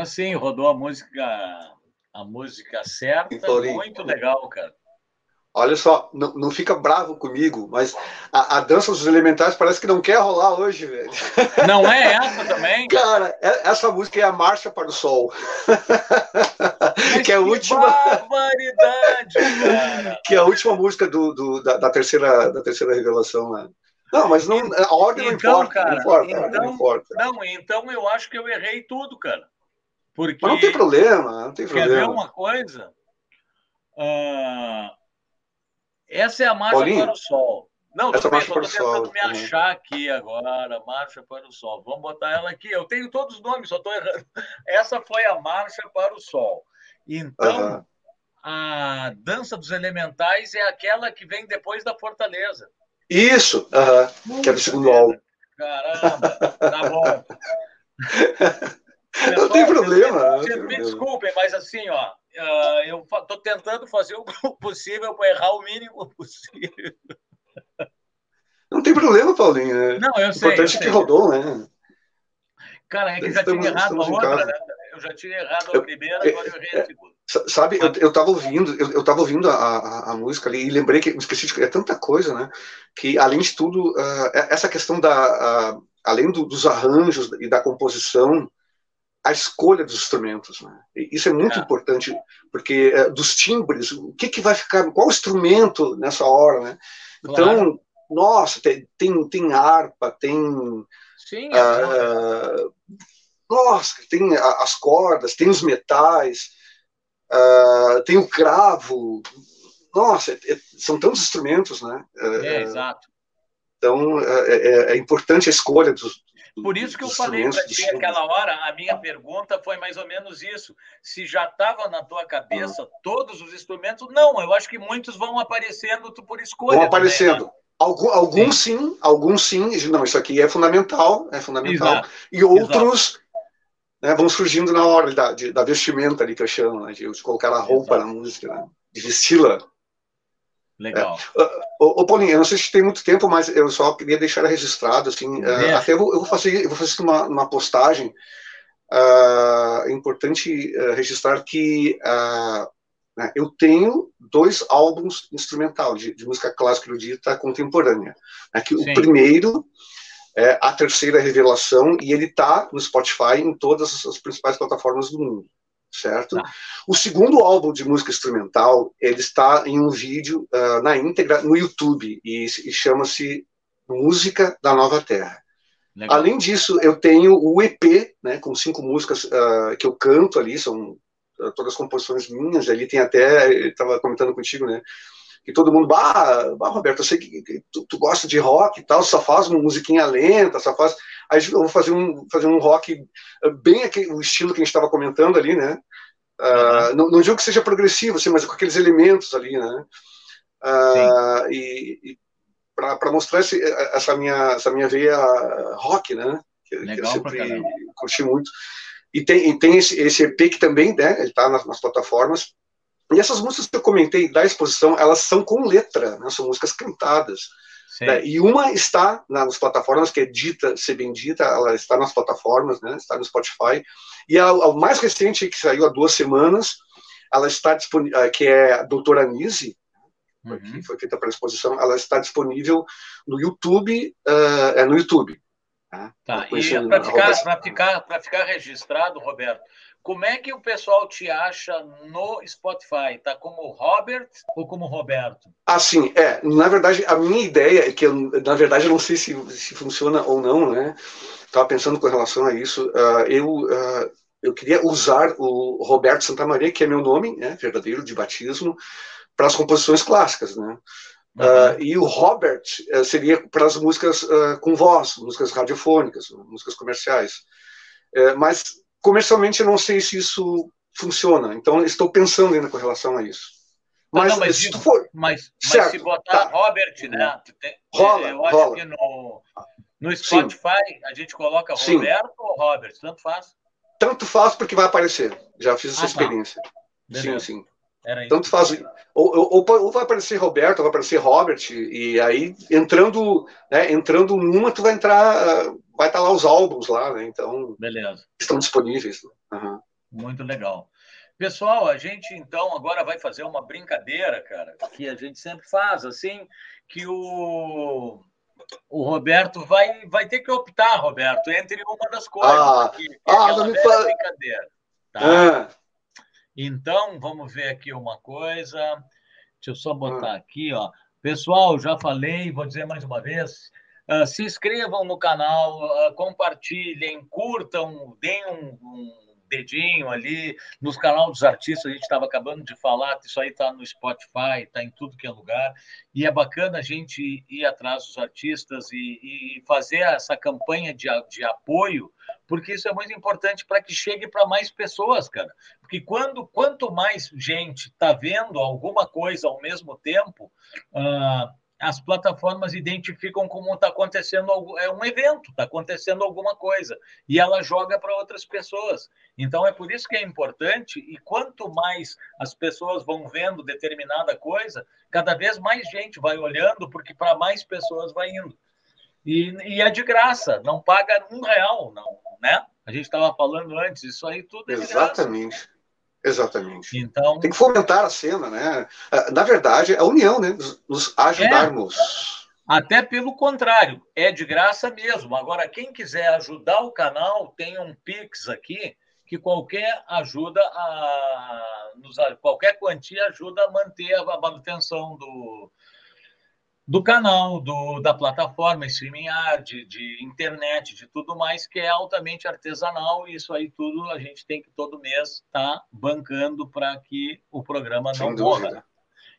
[SPEAKER 1] Agora sim, rodou a música, a música certa. Muito legal, cara.
[SPEAKER 2] Olha só, não, não fica bravo comigo, mas a, a, dança dos elementares parece que não quer rolar hoje, velho. (laughs)
[SPEAKER 1] Não é essa também?
[SPEAKER 2] Cara, é, essa música é a Marcha para o Sol. (laughs) que é a última.
[SPEAKER 1] Barbaridade, cara. (laughs)
[SPEAKER 2] que é a última música do, do da, da, terceira, da terceira revelação, né? Não, mas não, a ordem então, não importa. Cara, não importa, então, não importa.
[SPEAKER 1] Não, então eu acho que eu errei tudo, cara. Porque...
[SPEAKER 2] Mas não tem problema, não tem problema.
[SPEAKER 1] Quer ver uma coisa? Uh, essa é a marcha Paulinho, para o sol. Não,
[SPEAKER 2] essa
[SPEAKER 1] marcha para o sol. tentando me achar aqui agora, marcha para o sol. Vamos botar ela aqui. Eu tenho todos os nomes, só estou errando. (laughs) Essa foi a marcha para o sol. Então, uhum. a dança dos elementais é aquela que vem depois da fortaleza.
[SPEAKER 2] Isso, uhum. que é do segundo álbum.
[SPEAKER 1] Caramba, tá bom. (laughs)
[SPEAKER 2] não tem problema.
[SPEAKER 1] Me, desculpem, mas assim, ó, uh, eu estou tentando fazer o (laughs) possível para errar o mínimo (laughs) possível.
[SPEAKER 2] Não tem problema, Paulinho. Né?
[SPEAKER 1] Não, eu sei.
[SPEAKER 2] O importante é que rodou, né?
[SPEAKER 1] Cara, é que já tinha errado a outra, né? Eu já tinha errado a primeira, agora eu errei a segunda.
[SPEAKER 2] Sabe, eu, eu tava ouvindo, eu, eu tava ouvindo a, a, a, música ali e lembrei que, esqueci de, é tanta coisa, né, que além de tudo, uh, essa questão da, uh, além do, dos arranjos e da composição, a escolha dos instrumentos, né, isso é muito é. importante, porque uh, dos timbres, o que que vai ficar, qual instrumento nessa hora, né, então, claro. nossa, tem, tem, tem harpa, tem...
[SPEAKER 1] Sim, é
[SPEAKER 2] nossa, tem as cordas, tem os metais, uh, tem o cravo. Nossa, é, é, são tantos instrumentos, né?
[SPEAKER 1] É, é exato.
[SPEAKER 2] Então, é, é, é, importante a escolha dos.
[SPEAKER 1] Por isso que eu falei para ti aquela hora, a minha pergunta foi mais ou menos isso. Se já estava na tua cabeça todos os instrumentos, não, eu acho que muitos vão aparecendo por escolha.
[SPEAKER 2] Vão aparecendo. Também, né? Algum, alguns sim. sim. alguns sim. Não, isso aqui é fundamental, é fundamental. Exato. E outros né, vão surgindo na hora da, de, da vestimenta ali que eu chamo, né, de, de colocar a roupa Exato. na música, né, de vesti-la.
[SPEAKER 1] Legal.
[SPEAKER 2] É. Ô, ô, Paulinho, eu não sei se tem muito tempo, mas eu só queria deixar registrado, assim, uh, até eu vou, eu vou, fazer, eu vou fazer uma, uma postagem, uh, é importante uh, registrar que né, eu tenho dois álbuns instrumental de, de música clássica erudita contemporânea. Né, que o primeiro é a terceira revelação e ele está no Spotify em todas as principais plataformas do mundo, certo? Tá. O segundo álbum de música instrumental ele está em um vídeo uh, na íntegra no YouTube e, e chama-se Música da Nova Terra. Legal. Além disso, eu tenho o EP, né, com cinco músicas uh, que eu canto ali, são uh, todas composições minhas. Ali tem até, estava comentando contigo, né? que todo mundo, bah, bah Roberto, eu sei que, que tu, tu, gosta de rock e tal, só faz uma musiquinha lenta, só faz. Aí eu vou fazer um, fazer um rock eh, bem aquele, o estilo que a gente estava comentando ali, né? Uh, não, não, digo que seja progressivo, assim, mas com aqueles elementos ali, né? Uh, e, e para mostrar esse, essa, minha, essa minha veia rock, né? Que, Legal que eu sempre curti muito. E tem, e tem esse, esse EP que também, né? Ele está nas, nas plataformas. E essas músicas que eu comentei da exposição, elas são com letra, né? são músicas cantadas. Né? E uma está nas plataformas, que é dita, ser bendita, ela está nas plataformas, né? está no Spotify. E a, a mais recente, que saiu há duas semanas, ela está disponível, eh, que é a Doutora Anise, uhum. que foi feita para exposição, ela está disponível no YouTube, uh, é no YouTube.
[SPEAKER 1] Tá, tá. e para ficar, ficar, ficar registrado, Roberto, como é que o pessoal te acha no Spotify? Tá como Robert ou como Roberto?
[SPEAKER 2] Assim, é. Na verdade, a minha ideia é que, eu, na verdade, eu não sei se, se funciona ou não, né? Estava pensando com relação a isso. Uh, eu, uh, eu queria usar o Roberto Santa Maria, que é meu nome, né, verdadeiro, de batismo, para as composições clássicas, né? Uhum. Uh, e o Robert uh, seria para as músicas com voz, músicas radiofônicas, músicas comerciais. mas comercialmente eu não sei se isso funciona. Então estou pensando ainda com relação a isso.
[SPEAKER 1] Mas, não, mas se for, mas, certo, se botar tá. Robert, né? Tem,
[SPEAKER 2] rola,
[SPEAKER 1] eu acho
[SPEAKER 2] rola.
[SPEAKER 1] que no, no Spotify Sim. a gente coloca Roberto Sim. ou Robert, tanto faz.
[SPEAKER 2] Tanto faz porque vai aparecer. Já fiz essa ah, tá. experiência. Tá. Sim, sim. Tanto faz. Ou, ou, ou, vai aparecer Roberto, ou vai aparecer Robert, e aí entrando, né, entrando numa, tu vai entrar, vai estar lá os álbuns lá, né? Então.
[SPEAKER 1] Beleza.
[SPEAKER 2] Estão disponíveis. Uhum.
[SPEAKER 1] Muito legal. Pessoal, a gente então agora vai fazer uma brincadeira, cara, que a gente sempre faz, assim, que o, o Roberto vai, vai ter que optar, Roberto, entre uma das coisas.
[SPEAKER 2] Ah,
[SPEAKER 1] aqui,
[SPEAKER 2] ah não me fala.
[SPEAKER 1] brincadeira. Tá? Ah. Então, vamos ver aqui uma coisa. Deixa eu só botar aqui, ó. Pessoal, já falei, vou dizer mais uma vez. Uh, se inscrevam no canal, uh, compartilhem, curtam, deem um, um dedinho ali, nos canais dos artistas, a gente estava acabando de falar, isso aí está no Spotify, está em tudo que é lugar, e é bacana a gente ir atrás dos artistas e, e fazer essa campanha de, de apoio, porque isso é muito importante para que chegue para mais pessoas, cara. Porque quando quanto mais gente está vendo alguma coisa ao mesmo tempo, uh, as plataformas identificam como está acontecendo é um evento, está acontecendo alguma coisa e ela joga para outras pessoas. Então é por isso que é importante e quanto mais as pessoas vão vendo determinada coisa, cada vez mais gente vai olhando porque para mais pessoas vai indo. E, e, é de graça, não paga um real, não, né? A gente estava falando antes, isso aí tudo é
[SPEAKER 2] Exatamente.
[SPEAKER 1] Graça.
[SPEAKER 2] Exatamente. Então, tem que fomentar a cena, né? Ah, na verdade, a união, né? Nos ajudarmos.
[SPEAKER 1] É, até pelo contrário, é de graça mesmo. Agora, quem quiser ajudar o canal, tem um Pix aqui que qualquer ajuda a qualquer quantia ajuda a manter a manutenção do, do canal, do, da plataforma, StreamYard, de, de internet, de tudo mais, que é altamente artesanal, e isso aí tudo a gente tem que todo mês estar tá bancando para que o programa não morra.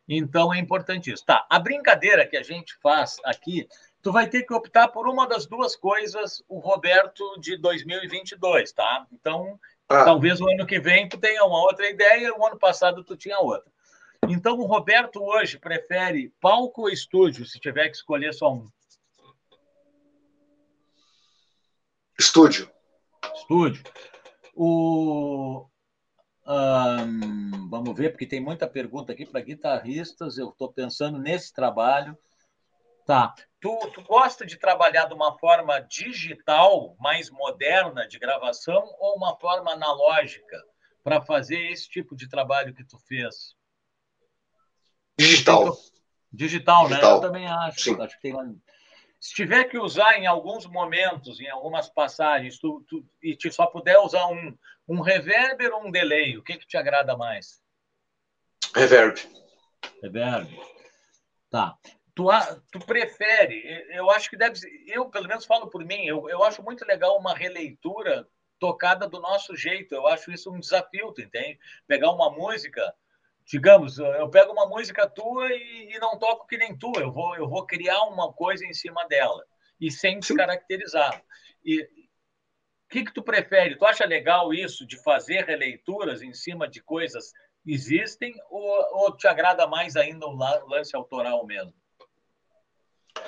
[SPEAKER 1] Então é importante isso. Tá, a brincadeira que a gente faz aqui, tu vai ter que optar por uma das duas coisas, o Roberto de 2022, tá? Então, ah. talvez o ano que vem tu tenha uma outra ideia, o ano passado tu tinha outra. Então, o Roberto hoje prefere palco ou estúdio, se tiver que escolher só um?
[SPEAKER 2] Estúdio.
[SPEAKER 1] Estúdio. O, um, vamos ver, porque tem muita pergunta aqui para guitarristas. Eu estou pensando nesse trabalho. Tá. Tu, tu gosta de trabalhar de uma forma digital, mais moderna de gravação, ou uma forma analógica para fazer esse tipo de trabalho que tu fez?
[SPEAKER 2] Digital.
[SPEAKER 1] Digital, né? Eu também acho. Sim. Acho que tem. Se tiver que usar em alguns momentos, em algumas passagens, tu, tu, e te só puder usar um, um reverb ou um delay, o que, que te agrada mais?
[SPEAKER 2] Reverb.
[SPEAKER 1] Reverb. Tá. Tu, tu prefere, eu acho que deve eu pelo menos falo por mim, eu, eu acho muito legal uma releitura tocada do nosso jeito, eu acho isso um desafio, tu entende? Pegar uma música digamos, eu pego uma música tua e, e, não toco que nem tu, eu vou, eu vou criar uma coisa em cima dela e sem descaracterizar. E o que, que tu prefere? Tu acha legal isso de fazer releituras em cima de coisas que existem ou, ou te agrada mais ainda o lance autoral mesmo?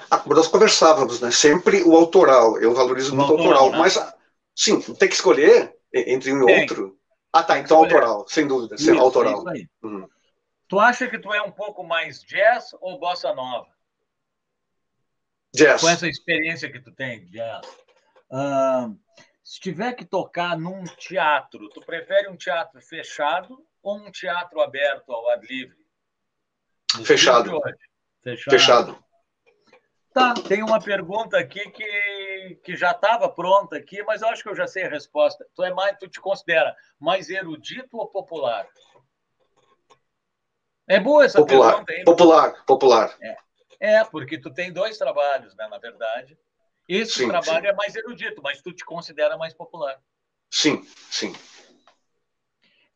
[SPEAKER 2] Ah, como nós conversávamos, né? Sempre o autoral. Eu valorizo o muito o autoral, né? mas sim, tem que escolher entre um e outro. Ah, tá. Então autoral, sem dúvida. Isso, autoral. Isso aí. Uhum.
[SPEAKER 1] Tu acha que tu é um pouco mais jazz ou bossa nova?
[SPEAKER 2] Jazz.
[SPEAKER 1] Com essa experiência que tu tem, jazz. Uh, se tiver que tocar num teatro, tu prefere um teatro fechado ou um teatro aberto ao ar livre?
[SPEAKER 2] Fechado. Fechado. Fechado.
[SPEAKER 1] Tá, tem uma pergunta aqui que, que já estava pronta aqui, mas eu acho que eu já sei a resposta. Tu é mais, tu te considera mais erudito ou popular? É boa essa
[SPEAKER 2] popular,
[SPEAKER 1] pergunta, hein?
[SPEAKER 2] Popular, popular.
[SPEAKER 1] É. é, porque tu tem dois trabalhos, né, na verdade. Esse sim, trabalho sim. é mais erudito, mas tu te considera mais popular.
[SPEAKER 2] Sim, sim.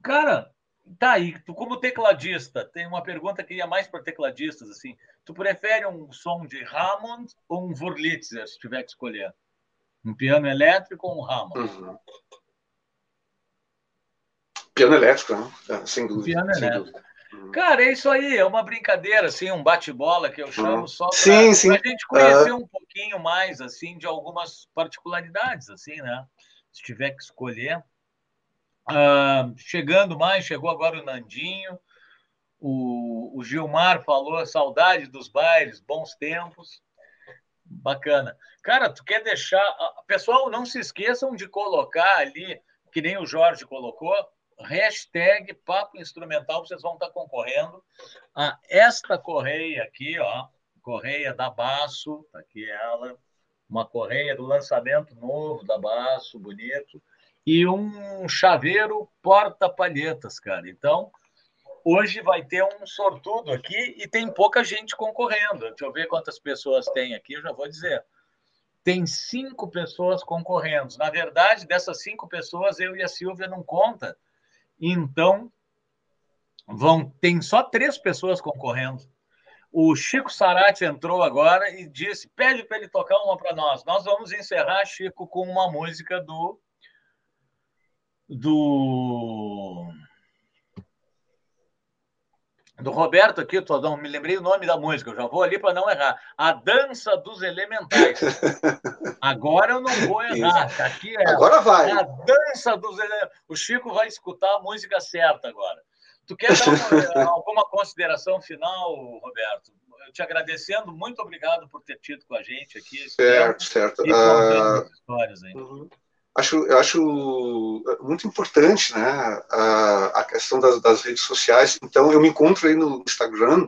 [SPEAKER 1] Cara, Tá, aí tu como tecladista, tem uma pergunta que ia mais para tecladistas, assim. Tu prefere um som de Hammond ou um Wurlitzer, se tiver que escolher? Um piano elétrico ou um Hammond? Uhum.
[SPEAKER 2] Piano elétrico, né? É, sem dúvida.
[SPEAKER 1] Piano sem elétrico. Dúvida. Uhum. Cara, é isso aí, é uma brincadeira, assim, um bate-bola que eu chamo uhum. só para a gente conhecer uhum. um pouquinho mais, assim, de algumas particularidades, assim, né? Se tiver que escolher. Chegando mais, chegou agora o Nandinho, o, o Gilmar falou, saudade dos bailes, bons tempos. Bacana. Cara, tu quer deixar. Pessoal, não se esqueçam de colocar ali, que nem o Jorge colocou, hashtag Papo Instrumental, vocês vão estar concorrendo a esta correia aqui, ó, correia da Baço, tá aqui ela, uma correia do lançamento novo da Baço, bonito. E um chaveiro porta-palhetas, cara. Então, hoje vai ter um sortudo aqui e tem pouca gente concorrendo. Deixa eu ver quantas pessoas tem aqui, eu já vou dizer. Tem cinco pessoas concorrendo. Na verdade, dessas cinco pessoas, eu e a Silvia não conta. Então, vão tem só três pessoas concorrendo. O Chico Sarati entrou agora e disse: pede para ele tocar uma para nós. Nós vamos encerrar, Chico, com uma música do. Do do Roberto aqui, Todão, me lembrei o nome da música, eu já vou ali para não errar. A Dança dos Elementais. (laughs) Agora eu não vou errar. Tá aqui é,
[SPEAKER 2] agora vai.
[SPEAKER 1] A Dança dos Elementais. O Chico vai escutar a música certa agora. Tu quer dar uma, (laughs) alguma consideração final, Roberto? Eu te agradecendo, muito obrigado por ter tido com a gente aqui.
[SPEAKER 2] Certo, certo.
[SPEAKER 1] E uh... histórias aí. Uhum
[SPEAKER 2] acho, eu acho muito importante né, a, a questão das, das, redes sociais. Então, eu me encontro aí no Instagram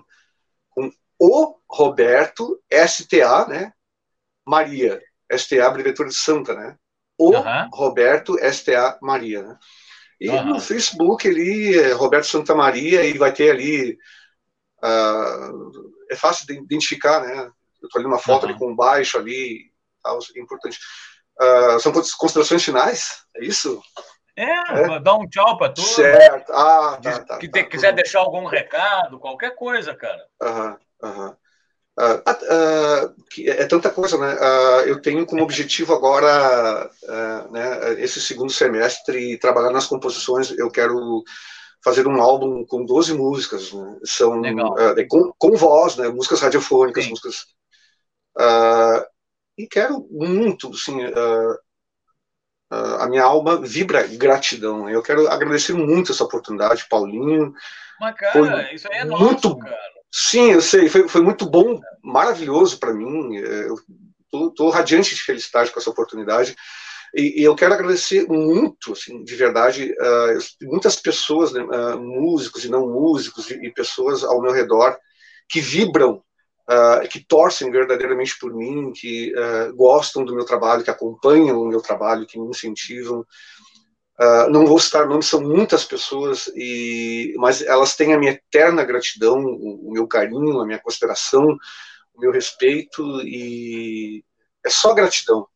[SPEAKER 2] com o Roberto STA, né? Maria, STA, abreviatura de Santa, né? O uhum. Roberto STA Maria, né? E uhum. no Facebook ali, é Roberto Santa Maria, e vai ter ali. Uh, é fácil de identificar, né? Eu tô ali uma foto uhum. ali com baixo ali, tal, é importante. Uh, são considerações finais? É isso?
[SPEAKER 1] É, é? dá um tchau para todos.
[SPEAKER 2] Certo. Ah, tá, tá,
[SPEAKER 1] que
[SPEAKER 2] tá,
[SPEAKER 1] quiser deixar algum recado, qualquer coisa, cara.
[SPEAKER 2] Aham, aham. Uh, uh, é tanta coisa, né? Uh, eu tenho como objetivo agora, né, esse segundo semestre, trabalhar nas composições. Eu quero fazer um álbum com 12 músicas, né? São com, com, voz, né? Músicas radiofônicas, Sim. músicas e quero muito, assim, uh, uh, a minha alma vibra gratidão. Eu quero agradecer muito essa oportunidade, Paulinho.
[SPEAKER 1] Mas, cara, foi isso aí é muito, nosso, cara.
[SPEAKER 2] Sim, eu sei, foi, foi muito bom, maravilhoso para mim. Eu tô, radiante de felicidade com essa oportunidade. E, e, eu quero agradecer muito, assim, de verdade, uh, muitas pessoas, né, músicos e não músicos, e, e, pessoas ao meu redor que vibram uh, que torcem verdadeiramente por mim, que uh, gostam do meu trabalho, que acompanham o meu trabalho, que me incentivam. Uh, não vou citar nomes, são muitas pessoas, e, mas elas têm a minha eterna gratidão, o, o meu carinho, a minha consideração, o meu respeito, e é só gratidão.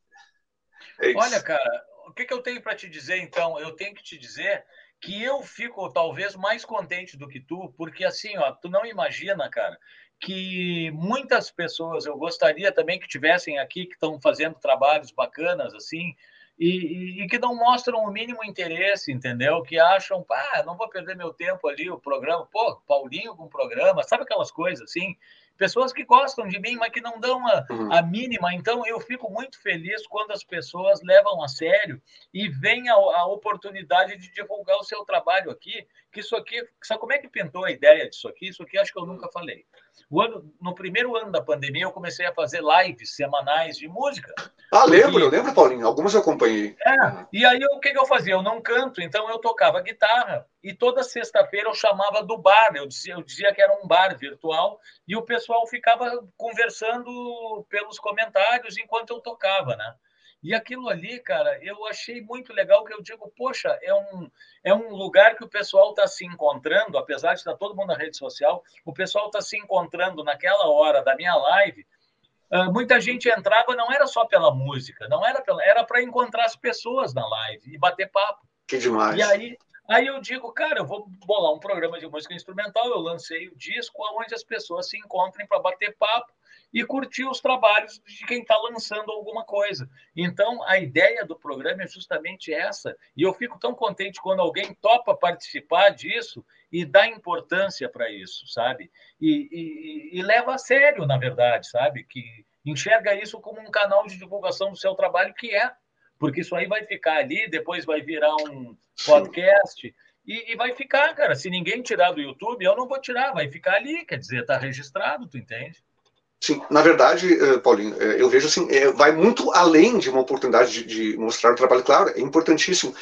[SPEAKER 1] É Olha, cara, o que, que eu tenho para te dizer, então? Eu tenho que te dizer que eu fico talvez mais contente do que tu, porque assim, ó, tu não imagina, cara, que muitas pessoas, eu gostaria também que tivessem aqui, que estão fazendo trabalhos bacanas, assim, e, e, e, que não mostram o mínimo interesse, entendeu? Que acham, pá, não vou perder meu tempo ali, o programa, pô, Paulinho com programa, sabe aquelas coisas assim? Pessoas que gostam de mim, mas que não dão a, uhum. a, mínima. Então, eu fico muito feliz quando as pessoas levam a sério e vêm a, a, oportunidade de divulgar o seu trabalho aqui. Que isso aqui, sabe como é que pintou a ideia disso aqui? Isso aqui acho que eu nunca falei. Ano, no primeiro ano da pandemia, eu comecei a fazer lives semanais de música.
[SPEAKER 2] Ah, lembro, eu lembro, Paulinho. Algumas eu acompanhei.
[SPEAKER 1] É, e aí o que, que eu fazia? Eu não canto, então eu tocava guitarra. E toda sexta-feira eu chamava do bar. Eu dizia, eu dizia que era um bar virtual e o pessoal ficava conversando pelos comentários enquanto eu tocava, né? E aquilo ali, cara, eu achei muito legal que eu digo, poxa, é um, é um lugar que o pessoal está se encontrando, apesar de estar todo mundo na rede social, o pessoal está se encontrando naquela hora da minha live. Uh, muita gente entrava, não era só pela música, não era pela, era para encontrar as pessoas na live e bater papo.
[SPEAKER 2] Que demais.
[SPEAKER 1] E aí, aí eu digo, cara, eu vou bolar um programa de música instrumental, eu lancei o disco onde as pessoas se encontrem para bater papo e curtir os trabalhos de quem está lançando alguma coisa. Então, a ideia do programa é justamente essa. E eu fico tão contente quando alguém topa participar disso e dá importância para isso, sabe? E, e, e, leva a sério, na verdade, sabe? Que enxerga isso como um canal de divulgação do seu trabalho, que é. Porque isso aí vai ficar ali, depois vai virar um podcast. E, e, vai ficar, cara. Se ninguém tirar do YouTube, eu não vou tirar, vai ficar ali, quer dizer, está registrado, tu entende?
[SPEAKER 2] Sim, na verdade, eh, Paulinho, eh, eu vejo assim, eh, vai muito além de uma oportunidade de, de mostrar o trabalho, claro, é importantíssimo.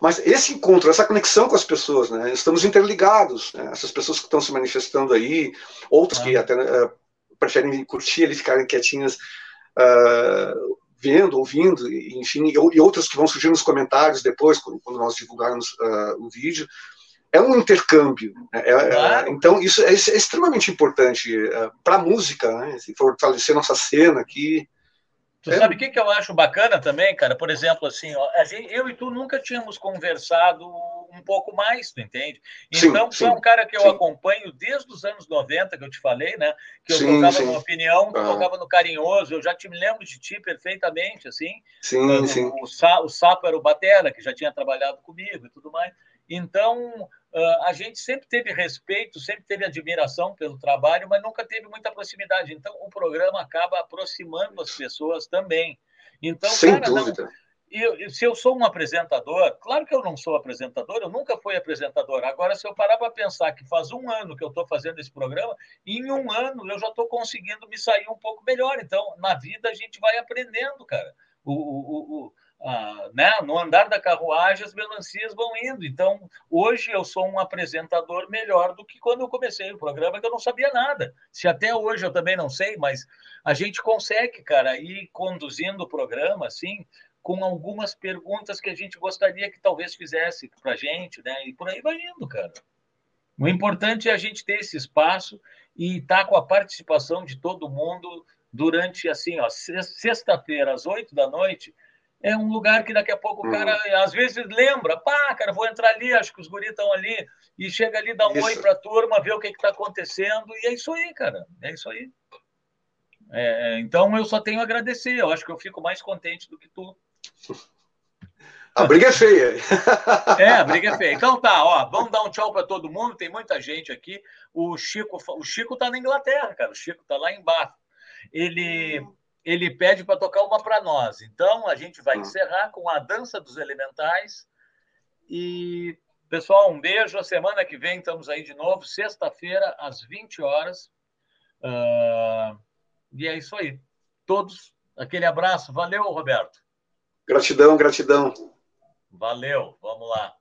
[SPEAKER 2] Mas esse encontro, essa conexão com as pessoas, né? Estamos interligados, né? Essas pessoas que estão se manifestando aí, outras ah. que até uh, preferem curtir e ficarem quietinhas, uh, vendo, ouvindo, enfim, e outras que vão surgir nos comentários depois, quando nós divulgarmos uh, o vídeo, é um intercâmbio. Né? É, é, claro. é, então, isso é, é extremamente importante uh, para a música, né? fortalecer nossa cena aqui.
[SPEAKER 1] Tu sabe o que, que eu acho bacana também, cara? Por exemplo, assim, ó, gente, eu e tu nunca tínhamos conversado um pouco mais, tu entende? Então, sim, tu é um cara que eu sim. acompanho desde os anos 90, que eu te falei, né? Que eu sim, tocava no Opinião, que ah. tocava no Carinhoso, eu já te me lembro de ti perfeitamente, assim.
[SPEAKER 2] Sim, sim.
[SPEAKER 1] O, o, o Sapo era o Batera, que já tinha trabalhado comigo e tudo mais. Então, a gente sempre teve respeito, sempre teve admiração pelo trabalho, mas nunca teve muita proximidade. Então, o programa acaba aproximando as pessoas também. Então,
[SPEAKER 2] Sem cara, dúvida. Não,
[SPEAKER 1] eu, se eu sou um apresentador, claro que eu não sou apresentador, eu nunca fui apresentador. Agora, se eu parar para pensar que faz um ano que eu estou fazendo esse programa, em um ano eu já estou conseguindo me sair um pouco melhor. Então, na vida a gente vai aprendendo, cara. O, o, o, né? no andar da carruagem as melancias vão indo. Então, hoje eu sou um apresentador melhor do que quando eu comecei o programa, que eu não sabia nada. Se até hoje eu também não sei, mas a gente consegue, cara, ir conduzindo o programa assim, com algumas perguntas que a gente gostaria que talvez fizesse para a gente, né? E por aí vai indo, cara. O importante é a gente ter esse espaço e estar tá com a participação de todo mundo durante, assim, ó, sexta-feira, às oito da noite, é um lugar que daqui a pouco o cara, uhum. às vezes, lembra, pá, cara, vou entrar ali, acho que os guris estão ali, e chega ali, dá um isso. oi para a turma, vê o que está acontecendo, e é isso aí, cara, é isso aí. É, então, eu só tenho a agradecer, eu acho que eu fico mais contente do que tu.
[SPEAKER 2] A briga é feia. (laughs)
[SPEAKER 1] É, a briga é feia. Então tá, ó, vamos dar um tchau para todo mundo, tem muita gente aqui. O Chico, o Chico tá na Inglaterra, cara, o Chico tá lá embaixo. Ele ele pede para tocar uma para nós. Então, a gente vai hum. encerrar com a Dança dos Elementais. E, pessoal, um beijo. A semana que vem estamos aí de novo, sexta-feira, às 20 horas. Uh... E é isso aí. Todos, aquele abraço. Valeu, Roberto.
[SPEAKER 2] Gratidão, gratidão.
[SPEAKER 1] Valeu, vamos lá.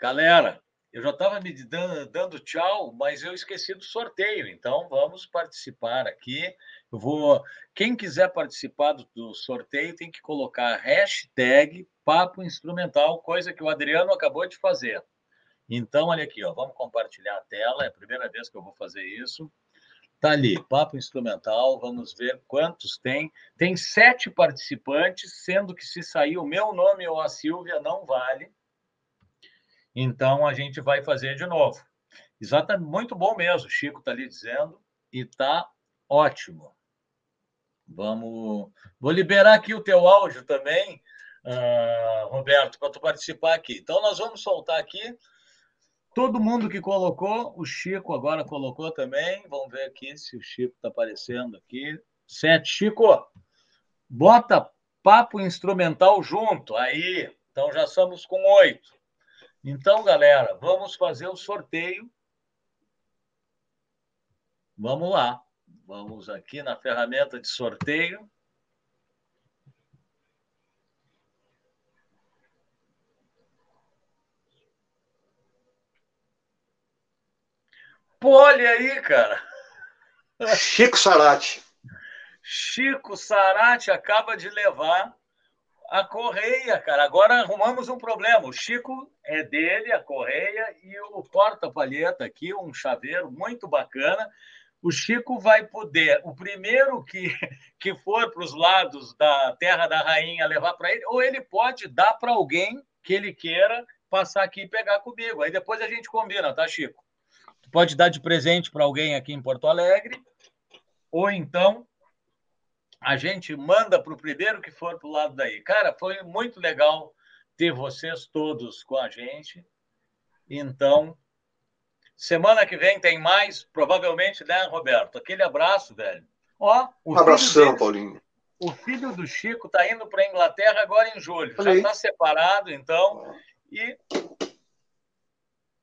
[SPEAKER 1] Galera, eu já estava me dando, tchau, mas eu esqueci do sorteio. Então, vamos participar aqui. Eu vou. Quem quiser participar do, do sorteio tem que colocar hashtag Papo Instrumental, coisa que o Adriano acabou de fazer. Então, olha aqui, ó, vamos compartilhar a tela. É a primeira vez que eu vou fazer isso. Tá ali, papo instrumental. Vamos ver quantos tem. Tem sete participantes, sendo que se sair o meu nome ou a Silvia, não vale. Então a gente vai fazer de novo. Exatamente, muito bom mesmo. Chico está ali dizendo e tá ótimo. Vamos, vou liberar aqui o teu áudio também, uh, Roberto, para tu participar aqui. Então nós vamos soltar aqui. Todo mundo que colocou, o Chico agora colocou também. Vamos ver aqui se o Chico está aparecendo aqui. Sete, Chico, bota papo instrumental junto. Aí, então já somos com oito. Então, galera, vamos fazer o sorteio. Vamos lá. Vamos aqui na ferramenta de sorteio. Pô, olha aí, cara.
[SPEAKER 2] Chico Sarati.
[SPEAKER 1] Chico Sarati acaba de levar a correia, cara. Agora arrumamos um problema. O Chico é dele, a correia, e o porta-palheta aqui, um chaveiro muito bacana. O Chico vai poder, o primeiro que, (laughs) que for para os lados da Terra da Rainha levar para ele, ou ele pode dar para alguém que ele queira passar aqui e pegar comigo. Aí depois a gente combina, tá, Chico? Pode dar de presente para alguém aqui em Porto Alegre, ou então a gente manda para o primeiro que for para o lado daí. Cara, foi muito legal ter vocês todos com a gente. Então, semana que vem tem mais, provavelmente, né, Roberto? Aquele abraço, velho.
[SPEAKER 2] Ó, um abração, dele, Paulinho.
[SPEAKER 1] O filho do Chico está indo para a Inglaterra agora em julho. Já está separado, então. E.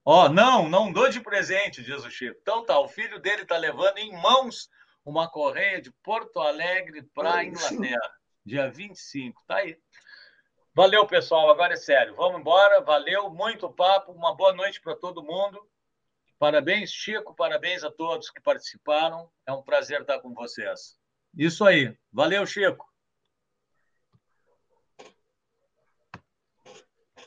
[SPEAKER 1] Ó, não, não dou de presente, diz o Chico. Então tá, o filho dele está levando em mãos uma correia de Porto Alegre para a Inglaterra, dia 25. Tá aí. Valeu, pessoal. Agora é sério. Vamos embora. Valeu, muito papo. Uma boa noite para todo mundo. Parabéns, Chico. Parabéns a todos que participaram. É um prazer estar com vocês. Isso aí. Valeu, Chico.